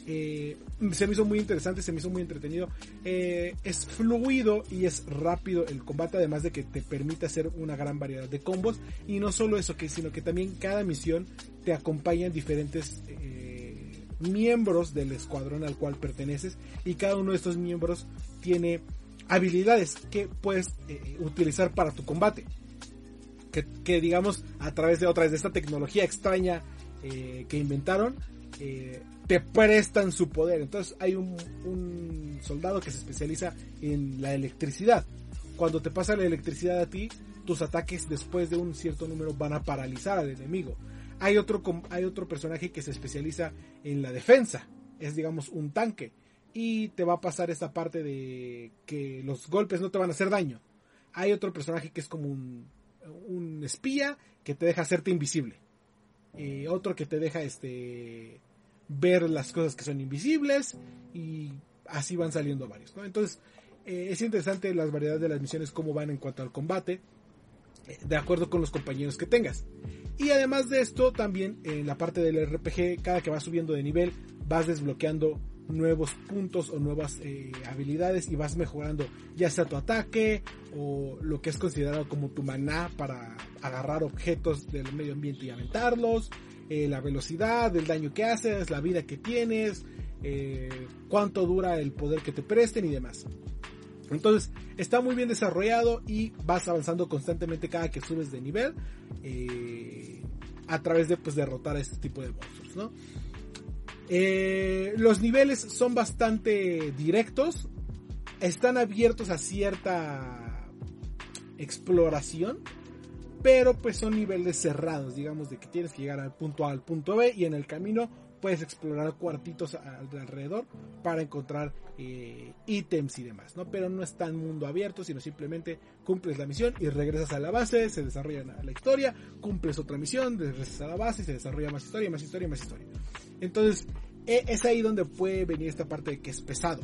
Eh, se me hizo muy interesante, se me hizo muy entretenido. Eh, es fluido y es rápido el combate, además de que te permite hacer una gran variedad de combos. Y no solo eso, sino que también cada misión te acompañan diferentes eh, miembros del escuadrón al cual perteneces. Y cada uno de estos miembros tiene habilidades que puedes utilizar para tu combate. Que, que, digamos a través de otra de esta tecnología extraña eh, que inventaron eh, te prestan su poder. Entonces hay un, soldado que se especializa en la electricidad. Cuando te pasa la electricidad a ti, tus ataques después de un cierto número van a paralizar al enemigo. Hay otro, hay otro personaje que se especializa en la defensa. Es digamos un tanque. Y te va a pasar esta parte de que los golpes no te van a hacer daño. Hay otro personaje que es como un, espía que te deja hacerte invisible otro que te deja este ver las cosas que son invisibles y así van saliendo varios. Entonces, eh, es interesante las variedades de las misiones, cómo van en cuanto al combate, eh, de acuerdo con los compañeros que tengas. Y además de esto, también en la parte del RPG, cada que vas subiendo de nivel, vas desbloqueando nuevos puntos o nuevas eh, habilidades y vas mejorando ya sea tu ataque o lo que es considerado como tu maná para agarrar objetos del medio ambiente y aventarlos, la velocidad, el daño que haces, la vida que tienes, cuánto dura el poder que te presten y demás. Entonces está muy bien desarrollado y vas avanzando constantemente cada que subes de nivel eh, a través de pues, derrotar a este tipo de monstruos. Eh, los niveles son bastante directos, están abiertos a cierta exploración, pero pues son niveles cerrados, digamos de que tienes que llegar al punto A al punto B y en el camino puedes explorar cuartitos alrededor para encontrar eh, ítems y demás, ¿no? Pero no está en mundo abierto, sino simplemente cumples la misión y regresas a la base, se desarrolla la historia, cumples otra misión, regresas a la base y se desarrolla más historia, más historia, más historia. Entonces, e, es ahí donde puede venir esta parte de que es pesado.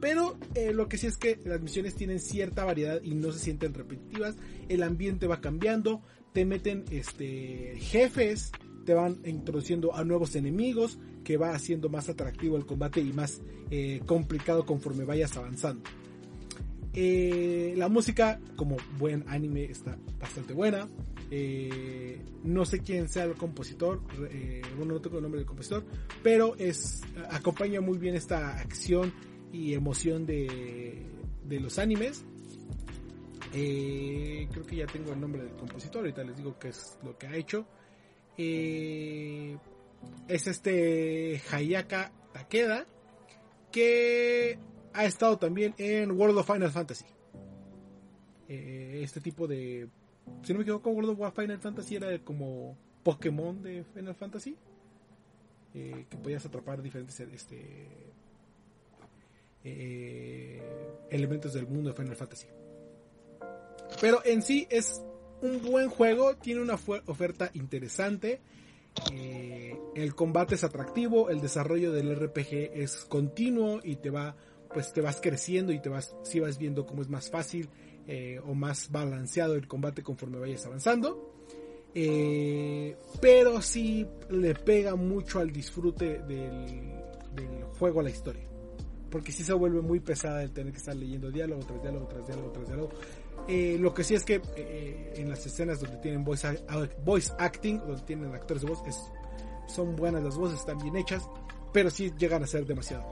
Pero eh, lo que sí es que las misiones tienen cierta variedad y no se sienten repetitivas. El ambiente va cambiando. Te meten este, jefes te van introduciendo a nuevos enemigos, que va haciendo más atractivo el combate y más eh, complicado conforme vayas avanzando. Eh, la música, como buen anime, está bastante buena. Eh, no sé quién sea el compositor, bueno, no tengo el nombre del compositor, pero es acompaña muy bien esta acción y emoción de, de los animes. creo que ya tengo el nombre del compositor, ahorita les digo qué es lo que ha hecho. Eh, es este Hayaka Takeda, que ha estado también en World of Final Fantasy. Eh, este tipo de... Si no me equivoco, World of Final Fantasy era como Pokémon de Final Fantasy. Eh, que podías atrapar diferentes este, elementos del mundo de Final Fantasy. Pero en sí es un buen juego, tiene una oferta interesante. Eh, el combate es atractivo, el desarrollo del RPG es continuo y te va, pues te vas creciendo y te vas, si vas viendo cómo es más fácil eh, o más balanceado el combate conforme vayas avanzando. Eh, pero sí le pega mucho al disfrute del, del juego a la historia. Porque si se vuelve muy pesada el tener que estar leyendo diálogo tras diálogo tras diálogo tras diálogo. Eh, lo que sí es que eh, en las escenas donde tienen voice, voice acting, donde tienen actores de voz, es, son buenas las voces, están bien hechas, pero sí llegan a ser demasiado.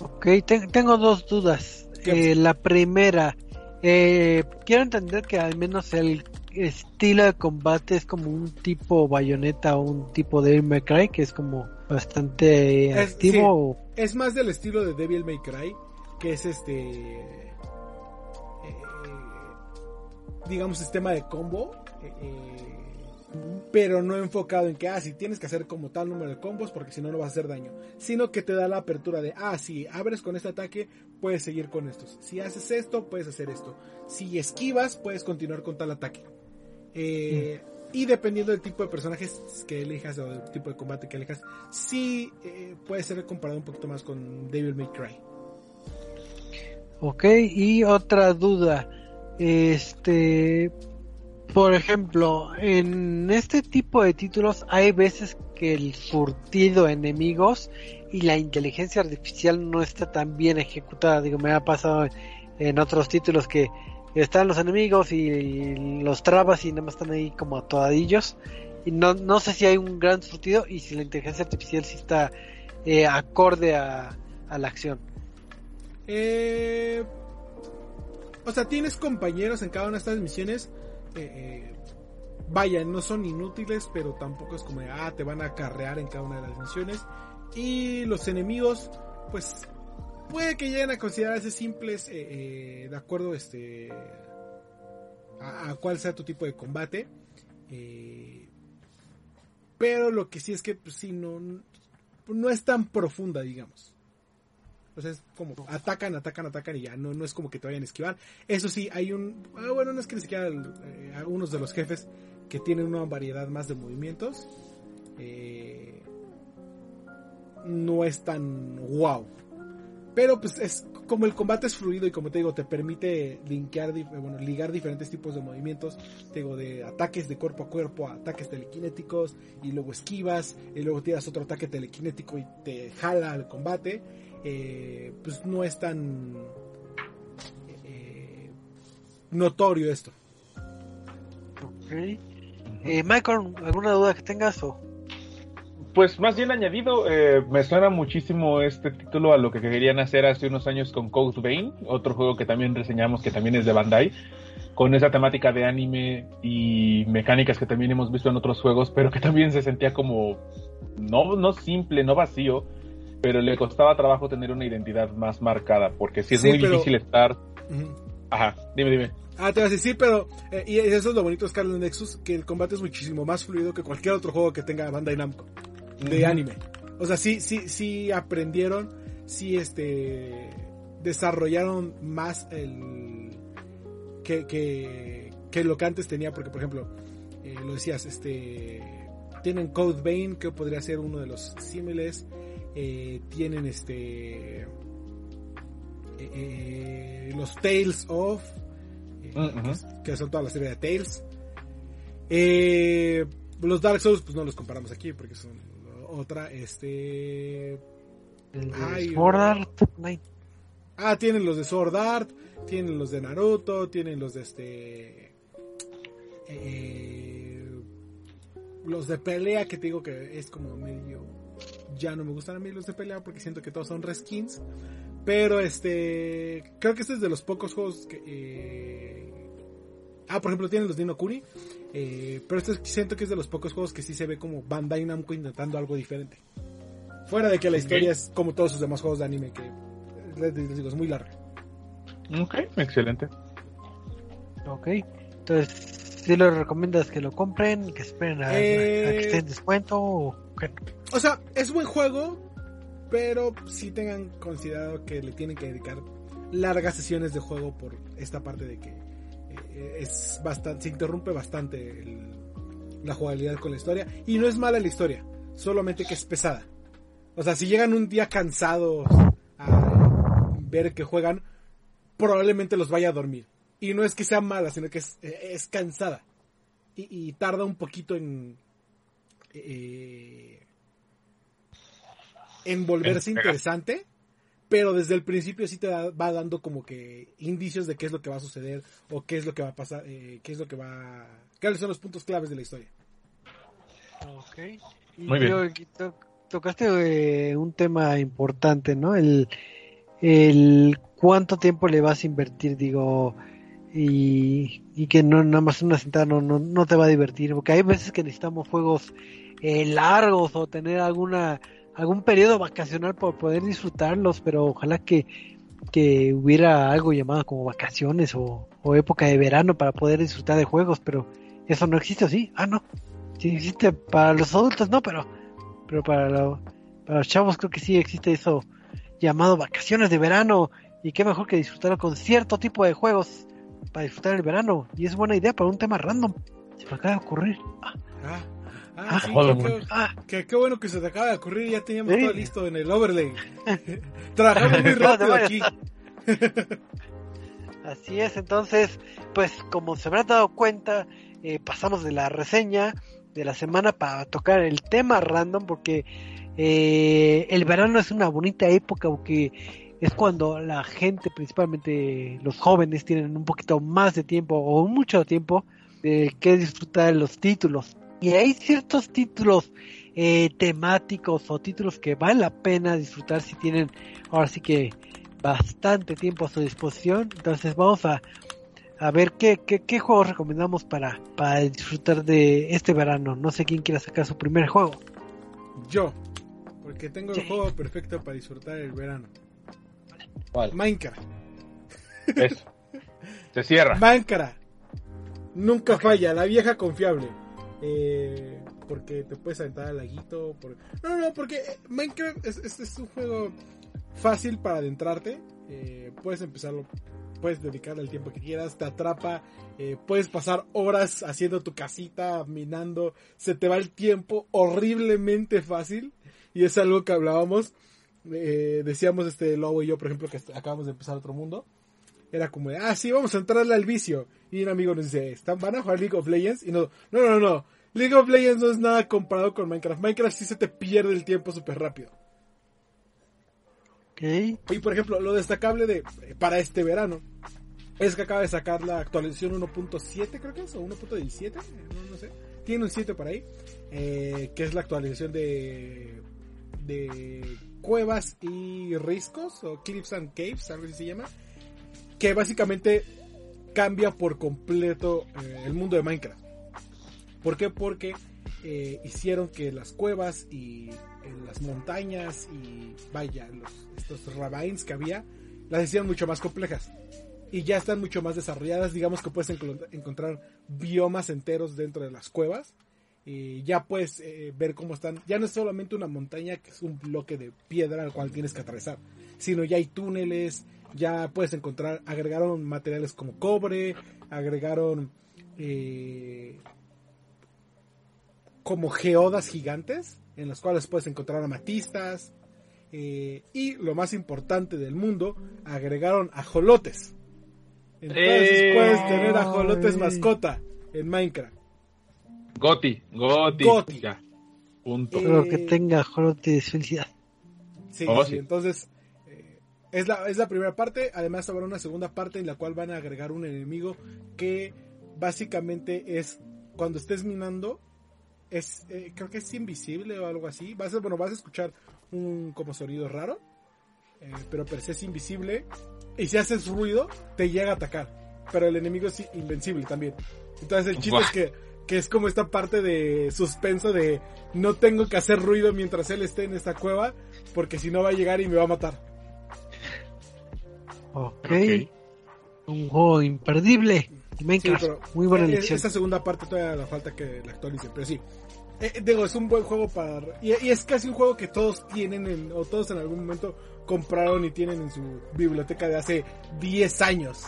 Ok, tengo dos dudas. Eh, la primera, quiero entender que al menos el estilo de combate es como un tipo bayoneta o un tipo de May Cry, que es como bastante activo. es más del estilo de Devil May Cry, que es este digamos, sistema de combo. Eh, eh, pero no enfocado en que, ah, si tienes que hacer como tal número de combos porque si no, no vas a hacer daño. Sino que te da la apertura de, ah, si abres con este ataque, puedes seguir con estos. Si haces esto, puedes hacer esto. Si esquivas, puedes continuar con tal ataque. Eh, y dependiendo del tipo de personajes que elijas o del tipo de combate que elijas, sí puede ser comparado un poquito más con Devil May Cry. Ok, y otra duda. Este, por ejemplo, en este tipo de títulos hay veces que el surtido enemigos y la inteligencia artificial no está tan bien ejecutada. Digo, me ha pasado en otros títulos que están los enemigos y los trabas y nada más están ahí como atoradillos. Y no, no sé si hay un gran surtido y si la inteligencia artificial sí está eh, acorde a, a la acción. Eh, o sea, tienes compañeros en cada una de estas misiones. Eh, eh, vaya, no son inútiles, pero tampoco es como de, ah, te van a carrear en cada una de las misiones. Y los enemigos, pues, puede que lleguen a considerarse simples, eh, de acuerdo este, a, cuál sea tu tipo de combate. pero lo que sí es que, pues, no, no es tan profunda, digamos. O sea, es como atacan, atacan, atacan y ya, no, no es como que te vayan a esquivar. Eso sí, hay un... Ah, bueno, no es que ni siquiera eh, algunos de los jefes que tienen una variedad más de movimientos. Eh, no es tan wow. Pero pues es como el combate es fluido y como te digo, te permite linkear, bueno, ligar diferentes tipos de movimientos, te digo, de ataques de cuerpo a cuerpo a ataques telequinéticos y luego esquivas y luego tiras otro ataque telequinético y te jala al combate, eh, pues no es tan eh, notorio esto. Ok. Eh, Michael, ¿alguna duda que tengas o...? Pues más bien añadido, eh, me suena muchísimo este título a lo que querían hacer hace unos años con Code Vein, otro juego que también reseñamos que también es de Bandai, con esa temática de anime y mecánicas que también hemos visto en otros juegos, pero que también se sentía como no, no simple, no vacío, pero le costaba trabajo tener una identidad más marcada, porque sí es muy difícil estar... Ajá, dime, dime. Ah, te vas a decir, pero. Eh, y eso es lo bonito de Scarlet Nexus: que el combate es muchísimo más fluido que cualquier otro juego que tenga Bandai Namco de anime. O sea, sí, sí, sí aprendieron, sí, este. Desarrollaron más el. Que, que, que lo que antes tenía, porque, por ejemplo, eh, lo decías, este. Tienen Code Vein, que podría ser uno de los símiles. Eh, tienen este. los Tales of que, son toda la serie de Tales. Eh, los Dark Souls, pues no los comparamos aquí porque son otra. Este. Sword Art. Ah, tienen los de Sword Art, tienen los de Naruto, tienen los de este. Eh, los de pelea, que te digo que es como medio. Ya no me gustan a mí los de pelea porque siento que todos son reskins. Pero este. Creo que este es de los pocos juegos que. Eh, ah, por ejemplo, tienen los Dino Kuni. Eh, pero este siento que es de los pocos juegos que sí se ve como Bandai Namco intentando algo diferente. Fuera de que la historia es como todos sus demás juegos de anime, que les, digo, es muy larga. Ok, excelente. Ok, entonces, si lo recomiendas que lo compren, que esperen a, a que esté en descuento? O, o sea, es buen juego, pero sí tengan considerado que le tienen que dedicar largas sesiones de juego por esta parte de que eh, es bastante, se interrumpe bastante la jugabilidad con la historia. Y no es mala la historia, solamente que es pesada. O sea, si llegan un día cansados a ver que juegan, probablemente los vaya a dormir. Y no es que sea mala, sino que es, es cansada. Y, tarda un poquito en... Eh, en volverse interesante, pero desde el principio sí te va dando como que indicios de qué es lo que va a suceder o qué es lo que va a pasar, eh, qué es lo que va, cuáles son los puntos claves de la historia. Ok. Muy bien. tocaste eh, un tema importante, ¿no? El, el cuánto tiempo le vas a invertir, digo, y, y que no nada más una sentada no, no, no, te va a divertir, porque hay veces que necesitamos juegos eh, largos o tener alguna algún periodo vacacional por poder disfrutarlos, pero ojalá que, que hubiera algo llamado como vacaciones o, época de verano para poder disfrutar de juegos, pero eso no existe así. Ah, no. Sí existe para los adultos, no, pero, pero para, para los chavos creo que sí existe eso llamado vacaciones de verano y qué mejor que disfrutarlo con cierto tipo de juegos para disfrutar el verano y es buena idea para un tema random. Se me acaba de ocurrir. Ah. ah Ah, ah, qué, bueno que se te acaba de ocurrir, ya teníamos todo listo en el overlay. Trabajamos muy rápido aquí. Así es, entonces, pues como se habrán dado cuenta, eh, pasamos de la reseña de la semana para tocar el tema random, porque eh, el verano es una bonita época, porque es cuando la gente, principalmente los jóvenes, tienen un poquito más de tiempo o mucho tiempo de que disfrutar de los títulos. Y hay ciertos títulos eh, temáticos o títulos que vale la pena disfrutar si tienen ahora sí que bastante tiempo a su disposición. Entonces vamos a, a ver qué, qué, juegos recomendamos para, para disfrutar de este verano. No sé quién quiera sacar su primer juego. Yo, porque tengo el juego perfecto para disfrutar el verano. Minecraft. Eso. Se cierra. Minecraft. Nunca falla, la vieja confiable. Eh, porque te puedes aventar al laguito. Por... No, no, porque eh, Minecraft es, un juego fácil para adentrarte. Eh, puedes empezarlo, puedes dedicarle el tiempo que quieras, te atrapa, puedes pasar horas haciendo tu casita, minando, se te va el tiempo horriblemente fácil. Y es algo que hablábamos. Eh, decíamos este Lobo y yo, por ejemplo, que acabamos de empezar otro mundo, era como de, ah, sí, vamos a entrarle al vicio. Y un amigo nos dice, ¿Están, ¿van a jugar League of Legends? Y no, no, no, no, League of Legends no es nada comparado con Minecraft. Minecraft sí se te pierde el tiempo súper rápido. Y por ejemplo, lo destacable de para este verano es que acaba de sacar la actualización 1.7, creo que es, o 1.17, no, no, sé. Tiene un 7 por ahí, eh, que es la actualización de, de cuevas y riscos, o cliffs and caves, algo así se llama, que básicamente cambia por completo eh, el mundo de Minecraft. ¿Por qué? Porque eh, hicieron que las cuevas y las montañas y vaya, los, estos ravines que había, las hicieron mucho más complejas. Y ya están mucho más desarrolladas, digamos que puedes encontrar biomas enteros dentro de las cuevas. Y ya puedes eh, ver cómo están. Ya no es solamente una montaña que es un bloque de piedra al cual tienes que atravesar, sino ya hay túneles, ya puedes encontrar, agregaron materiales como cobre, agregaron eh, como geodas gigantes en las cuales puedes encontrar amatistas. Eh, y lo más importante del mundo, agregaron ajolotes. Entonces puedes tener ajolotes mascota en Minecraft. Goti, Goti. Goti. Ya. Punto. Eh, que tenga ajolotes felicidad. Sí, oh, sí, entonces eh, es, la, es la primera parte. Además habrá una segunda parte en la cual van a agregar un enemigo que básicamente es cuando estés minando es eh, creo que es invisible o algo así. Vas a, bueno, vas a escuchar un como sonido raro, eh, pero per se es invisible. Y si haces ruido, te llega a atacar. Pero el enemigo es invencible también. Entonces el chiste es que, que es como esta parte de suspenso de no tengo que hacer ruido mientras él esté en esta cueva, porque si no va a llegar y me va a matar. Ok. Un juego imperdible. muy buena e-, elección. Esa segunda parte todavía la falta que la actualicen, pero sí. Eh, digo, es un buen juego para... Y, es casi un juego que todos tienen, o todos en algún momento compraron y tienen en su biblioteca de hace 10 años.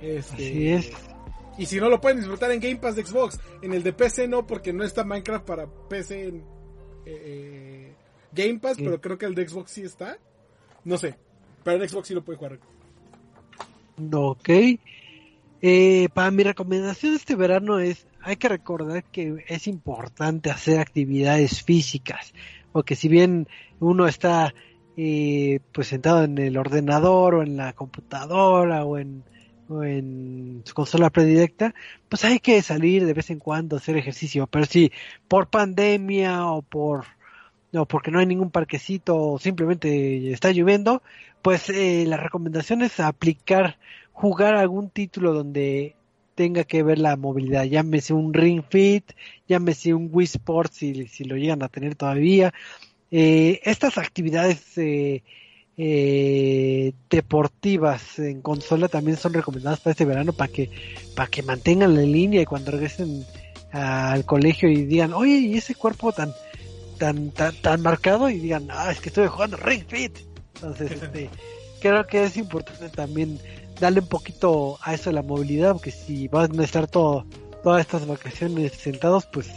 Este, Así es. Y si no lo pueden disfrutar en Game Pass de Xbox, en el de PC no, porque no está Minecraft para PC en eh, eh, Game Pass, pero creo que el de Xbox sí está. No sé, pero en Xbox sí lo puede jugar. Ok. para mi recomendación este verano es hay que recordar que es importante hacer actividades físicas, porque si bien uno está eh, pues sentado en el ordenador o en la computadora o en, en su consola predilecta, pues hay que salir de vez en cuando a hacer ejercicio, pero si por pandemia o por no porque no hay ningún parquecito o simplemente está lloviendo, pues eh, la recomendación es aplicar jugar algún título donde tenga que ver la movilidad, llámese un Ring Fit, llámese un Wii Sports si, si lo llegan a tener todavía. Eh, estas actividades eh, eh, deportivas en consola también son recomendadas para este verano para que para que mantengan la línea y cuando regresen al colegio y digan, oye, y ese cuerpo tan tan tan, tan marcado y digan, ah, es que estoy jugando Ring Fit. Entonces, este, creo que es importante también darle un poquito a eso de la movilidad, porque si van a estar todo, todas estas vacaciones sentados, pues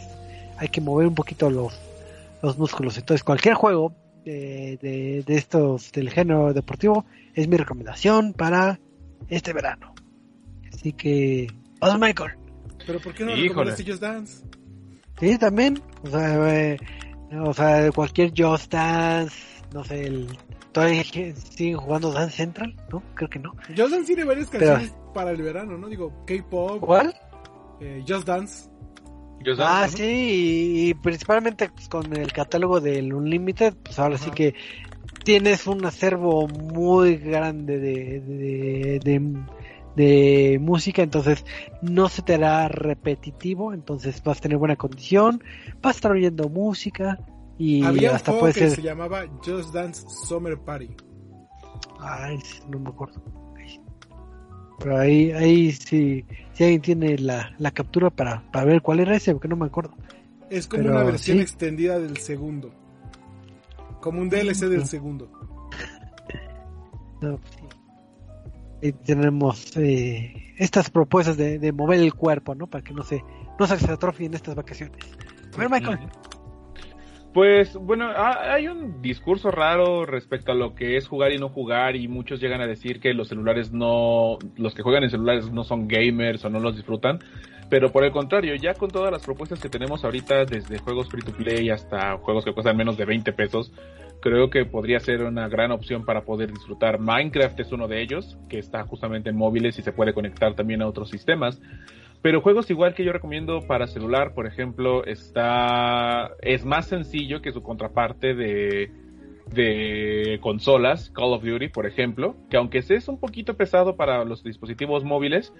hay que mover un poquito los, los músculos. Entonces, cualquier juego de, de, estos del género deportivo es mi recomendación para este verano. Así que, vamos Michael. Pero ¿por qué no recomiendas Just Dance? Sí, también. O sea, eh, o sea, cualquier Just Dance, no sé, el ¿Todavía siguen jugando Dance Central? ¿No? Creo que no. Just Dance tiene varias canciones para el verano, ¿no? Digo, K-pop. ¿Cuál? Eh, Just Dance. Ah, sí, y, principalmente pues, con el catálogo del Unlimited, pues ahora sí que tienes un acervo muy grande de, de, de, de, música, entonces no se te hará repetitivo, entonces vas a tener buena condición, vas a estar oyendo música, y Había hasta un puede que ser... se llamaba Just Dance Summer Party. Ay, no me acuerdo. Pero ahí, ahí sí, si alguien tiene la, la captura para, para ver cuál era ese, porque no me acuerdo. Es como una versión extendida del segundo. Como un DLC del segundo. No, sí. tenemos eh, estas propuestas de, de, mover el cuerpo, ¿no? Para que no se, no se atrofien estas vacaciones. A ver, Michael. Pues bueno, hay un discurso raro respecto a lo que es jugar y no jugar y muchos llegan a decir que los celulares no, los que juegan en celulares no son gamers o no los disfrutan, pero por el contrario, ya con todas las propuestas que tenemos ahorita, desde juegos free to play hasta juegos que cuestan menos de 20 pesos, creo que podría ser una gran opción para poder disfrutar. Minecraft es uno de ellos, que está justamente en móviles y se puede conectar también a otros sistemas. Pero juegos igual que yo recomiendo para celular, por ejemplo, está es más sencillo que su contraparte de de consolas, Call of Duty, por ejemplo, que aunque es un poquito pesado para los dispositivos móviles,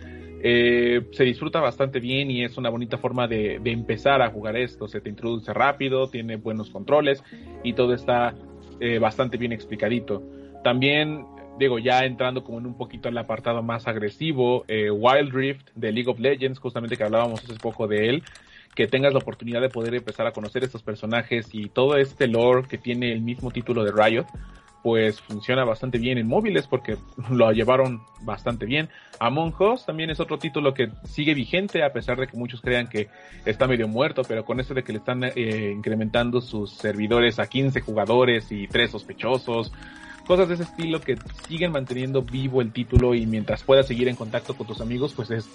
eh, se disfruta bastante bien y es una bonita forma de, de, empezar a jugar esto. Se te introduce rápido, tiene buenos controles y todo está eh, bastante bien explicadito. También digo, ya entrando como en un poquito el apartado más agresivo, eh, Wild Rift de League of Legends, justamente que hablábamos hace poco de él, que tengas la oportunidad de poder empezar a conocer estos personajes y todo este lore que tiene el mismo título de Riot, pues funciona bastante bien en móviles porque lo llevaron bastante bien. Among Us también es otro título que sigue vigente a pesar de que muchos crean que está medio muerto, pero con esto de que le están eh, incrementando sus servidores a 15 jugadores y 3 sospechosos, cosas de ese estilo que siguen manteniendo vivo el título y mientras puedas seguir en contacto con tus amigos, pues es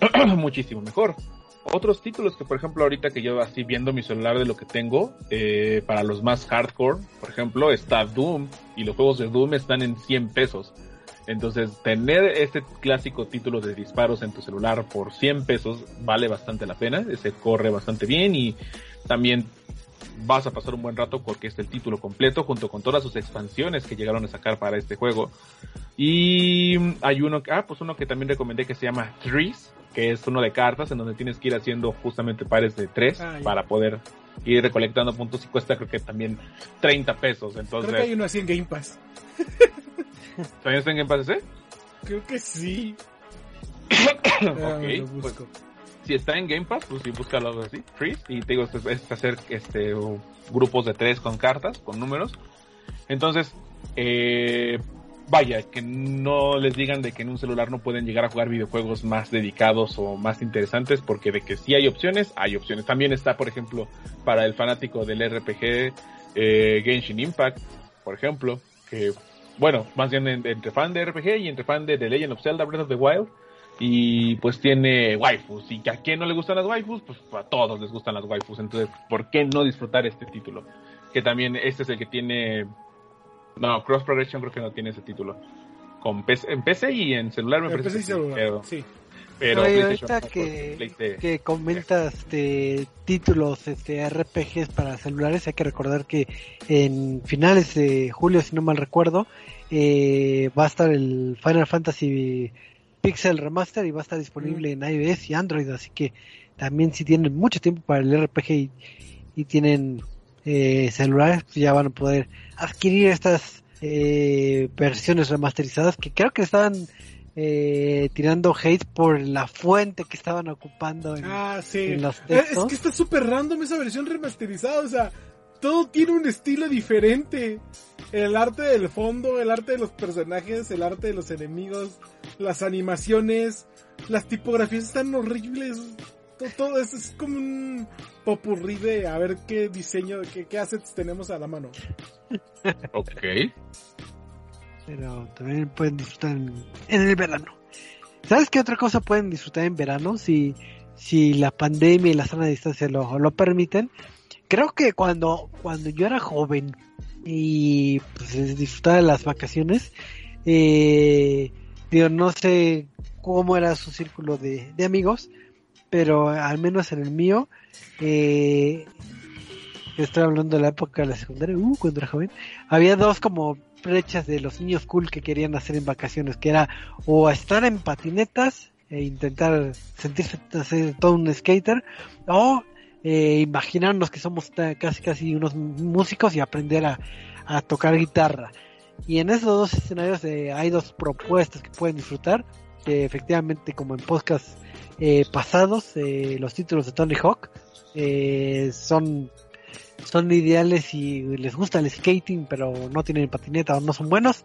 muchísimo mejor. Otros títulos que, por ejemplo, ahorita que yo así viendo mi celular de lo que tengo, eh, para los más hardcore, por ejemplo, está Doom y los juegos de Doom están en 100 pesos. Entonces, tener este clásico título de disparos en tu celular por 100 pesos vale bastante la pena, se corre bastante bien y también vas a pasar un buen rato porque es el título completo junto con todas sus expansiones que llegaron a sacar para este juego. Y hay uno, ah, pues uno que también recomendé que se llama Trees, que es uno de cartas en donde tienes que ir haciendo justamente pares de tres ah, para poder ir recolectando puntos y cuesta creo que también 30 pesos. Entonces, creo que hay uno así en Game Pass. ¿También está en Game Pass ese? Creo que sí. ok, pues, si está en Game Pass, pues sí, búscalo así, Freeze, y te digo, es, hacer este grupos de tres con cartas, con números. Entonces, eh, vaya, que no les digan de que en un celular no pueden llegar a jugar videojuegos más dedicados o más interesantes, porque de que sí hay opciones, hay opciones. También está, por ejemplo, para el fanático del RPG, eh, Genshin Impact, por ejemplo, que, bueno, más bien entre fan de RPG y entre fan de The Legend of Zelda Breath of the Wild, y pues tiene waifus. Y que a quién no le gustan las waifus pues a todos les gustan las waifus. Entonces por qué no disfrutar este título que también este es el que tiene no Cross Progression creo que no tiene ese título. Con PC, en PC y en celular me parece celular, sí. Pero ahorita que, que comentas este, títulos este RPGs para celulares hay que recordar que en finales de julio si no mal recuerdo eh, va a estar el Final Fantasy Pixel Remaster y va a estar disponible mm. en iOS y Android, así que también si tienen mucho tiempo para el RPG y, tienen eh, celulares, pues ya van a poder adquirir estas eh, versiones remasterizadas que creo que estaban eh, tirando hate por la fuente que estaban ocupando en, ah, sí. los textos. Es que está súper random esa versión remasterizada, o sea, todo tiene un estilo diferente. El arte del fondo, el arte de los personajes, el arte de los enemigos, las animaciones, las tipografías están horribles. Todo, eso es como un popurrí de a ver qué diseño, qué, qué assets tenemos a la mano. ok. Pero también pueden disfrutar en, el verano. ¿Sabes qué otra cosa pueden disfrutar en verano? Si, si la pandemia y la zona de distancia lo, lo permiten creo que cuando, cuando yo era joven y pues, disfrutaba de las vacaciones, eh, digo, no sé cómo era su círculo de, amigos, pero al menos en el mío, eh, estoy hablando de la época de la secundaria, uh, cuando era joven, había dos como brechas de los niños cool que querían hacer en vacaciones, que era o estar en patinetas e intentar sentirse hacer todo un skater, o eh, imaginarnos que somos casi casi unos músicos y aprender a, tocar guitarra. Y en esos dos escenarios eh, hay dos propuestas que pueden disfrutar. efectivamente, como en podcast eh, pasados, los títulos de Tony Hawk son, son ideales y les gusta el skating, pero no tienen patineta o no son buenos.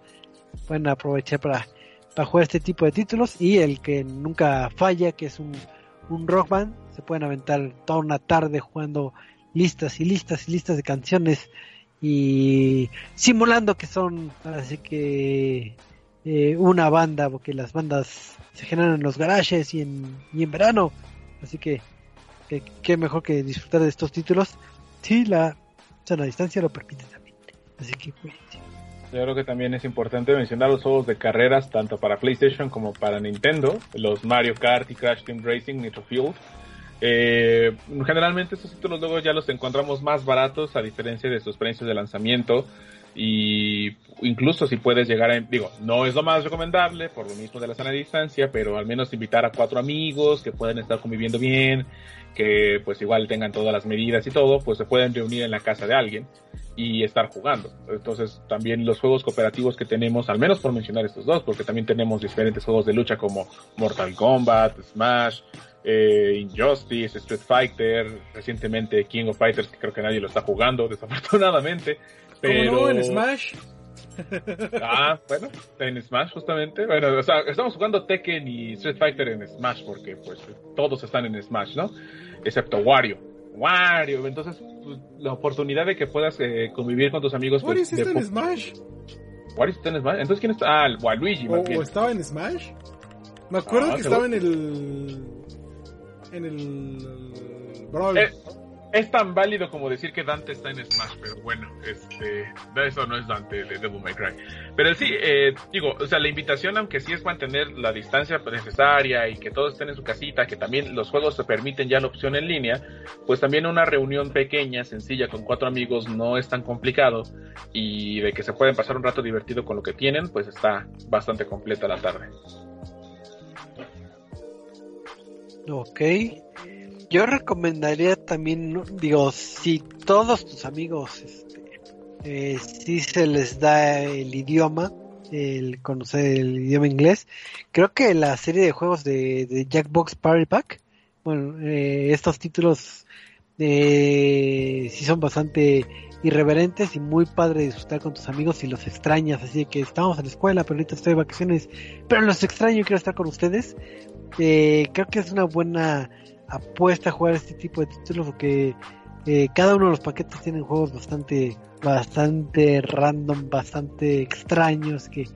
Pueden aprovechar para, para jugar este tipo de títulos. Y el que nunca falla, que es un, un rock band, se pueden aventar toda una tarde jugando listas y listas y listas de canciones y simulando que son así que eh, una banda porque las bandas se generan en los garajes y en, y en verano. Así que qué mejor que disfrutar de estos títulos si la sana distancia lo permite también. Así que pues, yo creo que también es importante mencionar los juegos de carreras tanto para PlayStation como para Nintendo, los Mario Kart y Crash Team Racing, Nitro Fuel. Eh, generalmente estos títulos luego ya los encontramos más baratos a diferencia de sus precios de lanzamiento y incluso si puedes llegar a, digo, no es lo más recomendable por lo mismo de la sana distancia, pero al menos invitar a cuatro amigos que pueden estar conviviendo bien, que pues igual tengan todas las medidas y todo, pues se pueden reunir en la casa de alguien y estar jugando. Entonces también los juegos cooperativos que tenemos, al menos por mencionar estos dos, porque también tenemos diferentes juegos de lucha como Mortal Kombat, Smash, eh, Injustice, Street Fighter, recientemente King of Fighters, que creo que nadie lo está jugando, desafortunadamente. Pero... en Smash? ah, bueno, en Smash justamente. Bueno, o sea, estamos jugando Tekken y Street Fighter en Smash porque pues todos están en Smash, ¿no? Excepto Wario. Wario. Entonces, pues, la oportunidad de que puedas eh, convivir con tus amigos. ¿Wario pues, está en Smash? ¿Wario está en Smash? Entonces, ¿quién está? Ah, Waluigi. ¿O, ¿O, estaba en Smash? Me acuerdo ah, que estaba en el. En el. Es tan válido como decir que Dante está en Smash, pero bueno, este, eso no es Dante de Devil May. Pero sí, eh, digo, o sea, la invitación, aunque sí es mantener la distancia necesaria y que todos estén en su casita, que también los juegos te permiten ya la opción en línea, pues también una reunión pequeña, sencilla, con cuatro amigos no es tan complicado y de que se pueden pasar un rato divertido con lo que tienen, pues está bastante completa la tarde. Ok, yo recomendaría también, digo, si todos tus amigos, este, eh, si se les da el idioma, el conocer el idioma inglés, creo que la serie de juegos de, de Jackbox Party Pack, bueno, eh, estos títulos eh, sí son bastante irreverentes y muy padre disfrutar con tus amigos si los extrañas, así que estamos en la escuela, pero ahorita estoy de vacaciones, pero los extraño y quiero estar con ustedes. Eh, creo que es una buena apuesta jugar este tipo de títulos porque eh, cada uno de los paquetes tienen juegos bastante bastante random, bastante extraños que,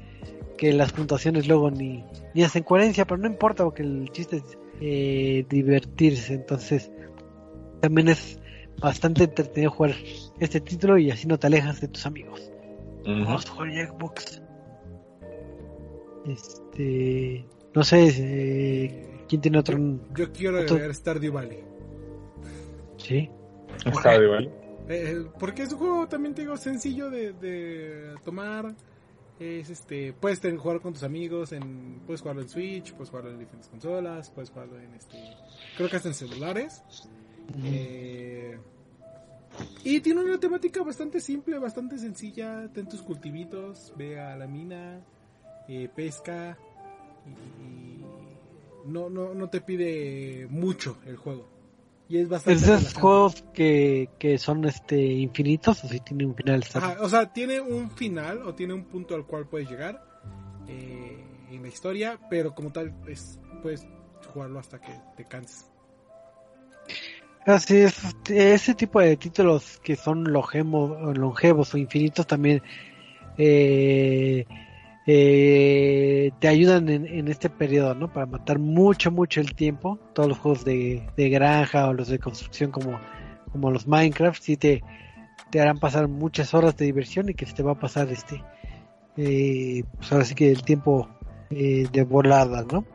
que las puntuaciones luego ni, ni hacen coherencia, pero no importa porque el chiste es eh, divertirse, entonces también es bastante entretenido jugar este título y así no te alejas de tus amigos. Vamos a jugar Jackbox. Este, no sé, eh, ¿Quién tiene otro? Yo, quiero agregar Stardew Valley. ¿Sí? Stardew Valley. Eh, eh, porque es un juego también te digo sencillo de, de tomar es este puedes tener, jugar con tus amigos en puedes jugarlo en Switch puedes jugarlo en diferentes consolas puedes jugarlo en este creo que hasta en celulares eh, y tiene una temática bastante simple bastante sencilla ten tus cultivitos ve a la mina pesca y, no, no, no te pide mucho el juego. Y es bastante. ¿Esos juegos que, que son este infinitos o si tiene un final? o sea, tiene un final o tiene un punto al cual puedes llegar eh, en la historia, pero como tal, es, puedes jugarlo hasta que te canses. Así es, ese tipo de títulos que son longevos, longevos o infinitos también eh, eh, te ayudan en, este periodo, ¿no? Para matar mucho, mucho el tiempo. Todos los juegos de, granja o los de construcción como, como los Minecraft, sí te, te harán pasar muchas horas de diversión y que se te va a pasar este, eh, pues ahora sí que el tiempo eh, de volada, ¿no?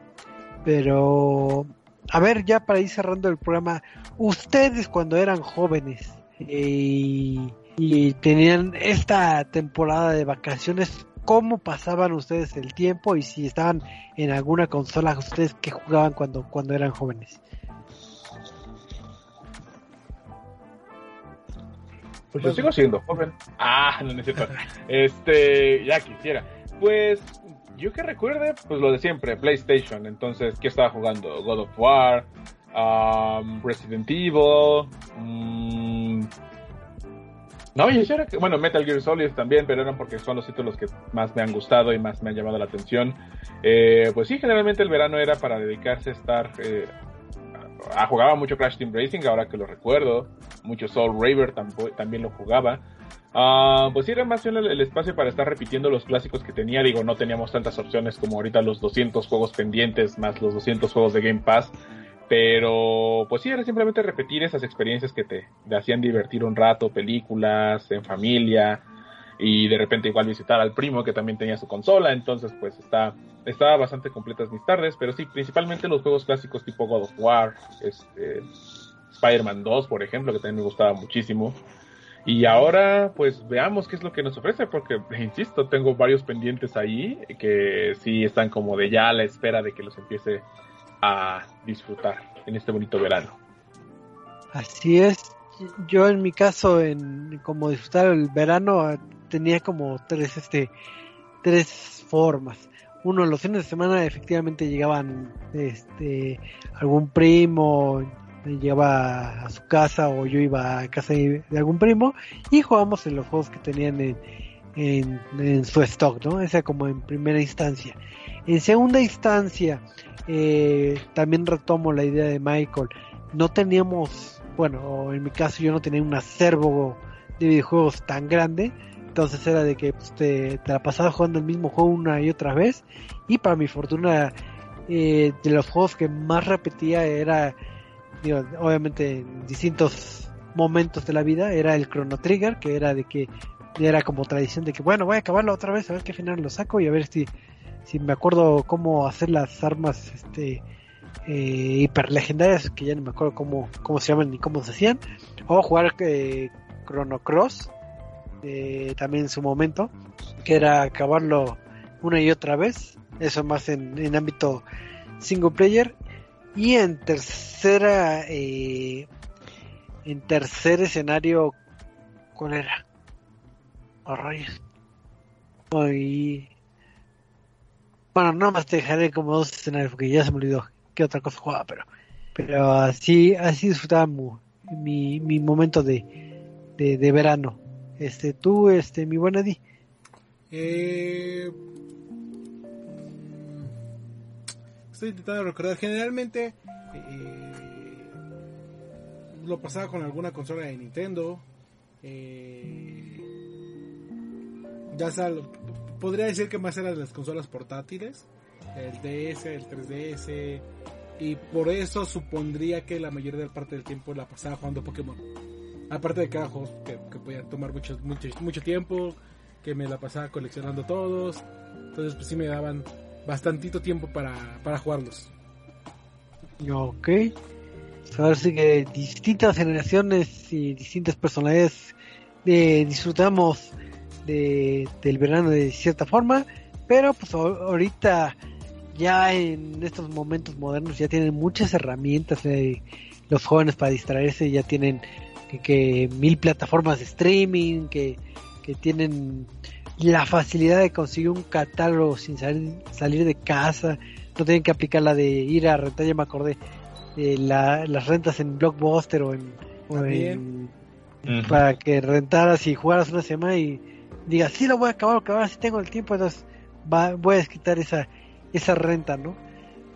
Pero, a ver, ya para ir cerrando el programa, ustedes cuando eran jóvenes eh, y tenían esta temporada de vacaciones, cómo pasaban ustedes el tiempo y si estaban en alguna consola ustedes que jugaban cuando, cuando eran jóvenes. Pues yo sigo siendo joven. Ah, no necesito. Este, ya quisiera. Pues yo que recuerde, pues lo de siempre, PlayStation. Entonces, ¿qué estaba jugando? God of War, um, Resident Evil, um, no, y era que, bueno, Metal Gear Solid también, pero eran porque son los títulos que más me han gustado y más me han llamado la atención. Eh, pues sí, generalmente el verano era para dedicarse a estar eh, ah, jugaba mucho Crash Team Racing, ahora que lo recuerdo, mucho Soul Raver también lo jugaba. Uh, pues era más bien el, espacio para estar repitiendo los clásicos que tenía. Digo, no teníamos tantas opciones como ahorita los 200 juegos pendientes más los 200 juegos de Game Pass. Pero pues sí, era simplemente repetir esas experiencias que te, hacían divertir un rato, películas, en familia, y de repente igual visitar al primo que también tenía su consola, entonces pues está estaba bastante completas mis tardes, pero sí, principalmente los juegos clásicos tipo God of War, este Spider-Man 2, por ejemplo, que también me gustaba muchísimo. Y ahora pues veamos qué es lo que nos ofrece, porque insisto, tengo varios pendientes ahí que sí están como de ya a la espera de que los empiece a disfrutar en este bonito verano. Así es. Yo en mi caso, en como disfrutar el verano, tenía como tres, este, tres formas. Uno, los fines de semana efectivamente llegaban, este, algún primo, llegaba a su casa o yo iba a casa de, algún primo y jugábamos en los juegos que tenían en, en, su stock, ¿no? Esa como en primera instancia. En segunda instancia, eh, también retomo la idea de Michael. No teníamos, bueno, en mi caso yo no tenía un acervo de videojuegos tan grande, entonces era de que pues, te, la pasabas jugando el mismo juego una y otra vez. Y para mi fortuna, eh, de los juegos que más repetía era, digo, obviamente en distintos momentos de la vida, era el Chrono Trigger, que era de que era como tradición de que, bueno, voy a acabarlo otra vez, a ver qué final lo saco y a ver si, si me acuerdo cómo hacer las armas este eh, hiper legendarias, que ya no me acuerdo cómo, cómo se llaman ni cómo se hacían. O jugar eh, Chrono Cross, eh, también en su momento, que era acabarlo una y otra vez, eso más en, ámbito single player. Y en tercera, eh, en tercer escenario, ¿cuál era? Oh, rayos. Y... Bueno, nada más te dejaré como dos escenarios porque ya se me olvidó qué otra cosa jugaba, pero pero así así disfrutaba mi, mi momento de, de verano. Este, tú, este, mi buena Di. Eh, estoy intentando recordar. Generalmente eh, lo pasaba con alguna consola de Nintendo. Eh, ya sea, podría decir que más eran las consolas portátiles. El DS, el 3DS. Y por eso supondría que la mayoría parte del tiempo la pasaba jugando Pokémon. Aparte de juegos que, que podía tomar mucho, mucho, mucho tiempo, que me la pasaba coleccionando todos. Entonces pues sí me daban bastantito tiempo para, para jugarlos. Ok. A ver si que distintas generaciones y distintas personalidades eh, disfrutamos de, del verano de cierta forma, pero pues ahorita ya en estos momentos modernos ya tienen muchas herramientas eh, los jóvenes para distraerse, ya tienen que, mil plataformas de streaming, que, tienen la facilidad de conseguir un catálogo sin salir, de casa, no tienen que aplicar la de ir a rentar, ya me acordé, de las rentas en Blockbuster o en, para que rentaras y jugaras una semana y digas, sí lo voy a acabar, acabar, si tengo el tiempo, entonces voy a quitar esa, esa renta, ¿no?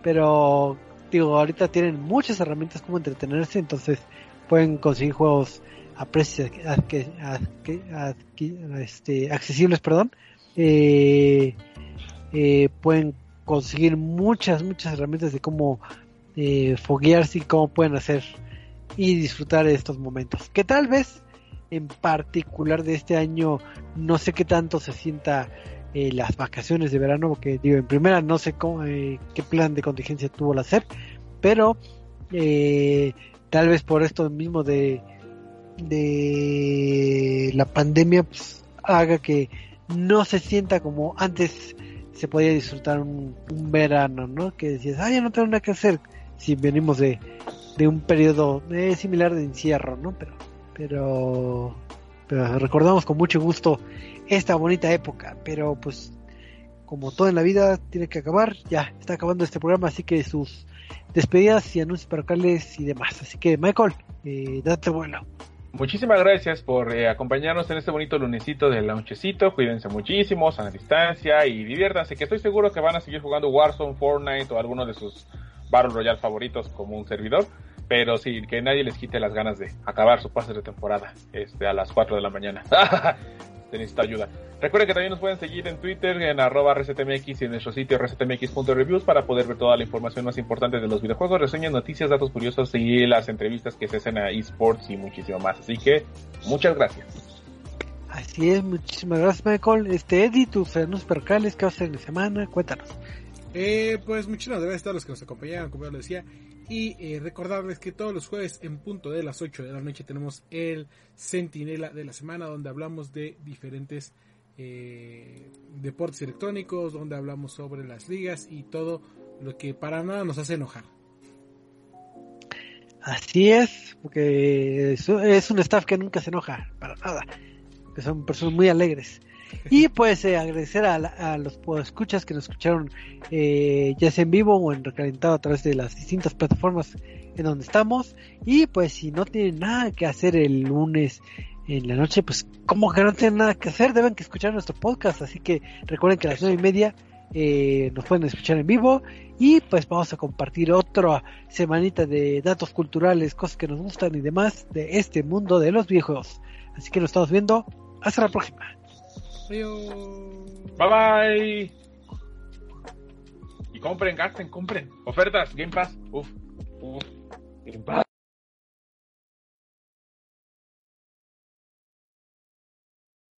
Pero digo, ahorita tienen muchas herramientas como entretenerse, entonces pueden conseguir juegos a precios este, accesibles, perdón. Eh, eh, pueden conseguir muchas, muchas herramientas de cómo eh, foguearse y cómo pueden hacer y disfrutar de estos momentos. Que tal vez en particular de este año no sé qué tanto se sienta las vacaciones de verano, porque digo, en primera no sé cómo, qué plan de contingencia tuvo la SEP, pero eh, tal vez por esto mismo de, de la pandemia pues, haga que no se sienta como antes se podía disfrutar un, verano, ¿no? Que decías, ah, ya no tengo nada que hacer si venimos de, de un periodo eh, similar de encierro, ¿no? Pero, pero, recordamos con mucho gusto esta bonita época, pero pues como todo en la vida tiene que acabar, ya está acabando este programa, así que sus despedidas y anuncios parroquiales y demás. Así que, Michael, eh, date vuelo. Muchísimas gracias por eh, acompañarnos en este bonito lunesito del launchecito. Cuídense muchísimo, a distancia y diviértanse, que estoy seguro que van a seguir jugando Warzone, Fortnite o alguno de sus Battle Royale favoritos como un servidor. Pero sí, que nadie les quite las ganas de acabar su pase de temporada este, a las 4 de la mañana. Se necesita ayuda. Recuerden que también nos pueden seguir en Twitter, en arroba resetmx y en nuestro sitio resetmx.reviews para poder ver toda la información más importante de los videojuegos, reseñas, noticias, datos curiosos y las entrevistas que se hacen a esports y muchísimo más. Así que, muchas gracias. Así es, muchísimas gracias Michael. Este Eddie, tus anuncios percales que hacer en la semana, cuéntanos. Eh, pues muchísimas gracias a todos los que nos acompañaron, como ya lo decía. Y eh, recordarles que todos los jueves en punto de las 8 de la noche tenemos el Centinela de la semana donde hablamos de diferentes eh, deportes electrónicos, donde hablamos sobre las ligas y todo lo que para nada nos hace enojar. Así es, porque es un staff que nunca se enoja, para nada, que son personas muy alegres. Y pues eh, agradecer a, a los escuchas que nos escucharon eh, ya sea en vivo o en recalentado a través de las distintas plataformas en donde estamos. Y pues si no tienen nada que hacer el lunes en la noche, pues como que no tienen nada que hacer, deben que escuchar nuestro podcast. Así que recuerden que a las nueve y media eh, nos pueden escuchar en vivo y pues vamos a compartir otra semanita de datos culturales, cosas que nos gustan y demás de este mundo de los viejos. Así que nos estamos viendo. Hasta la próxima. Bye bye. Y compren, gasten, compren. Ofertas, Game Pass. Uf, uf. Game Pass.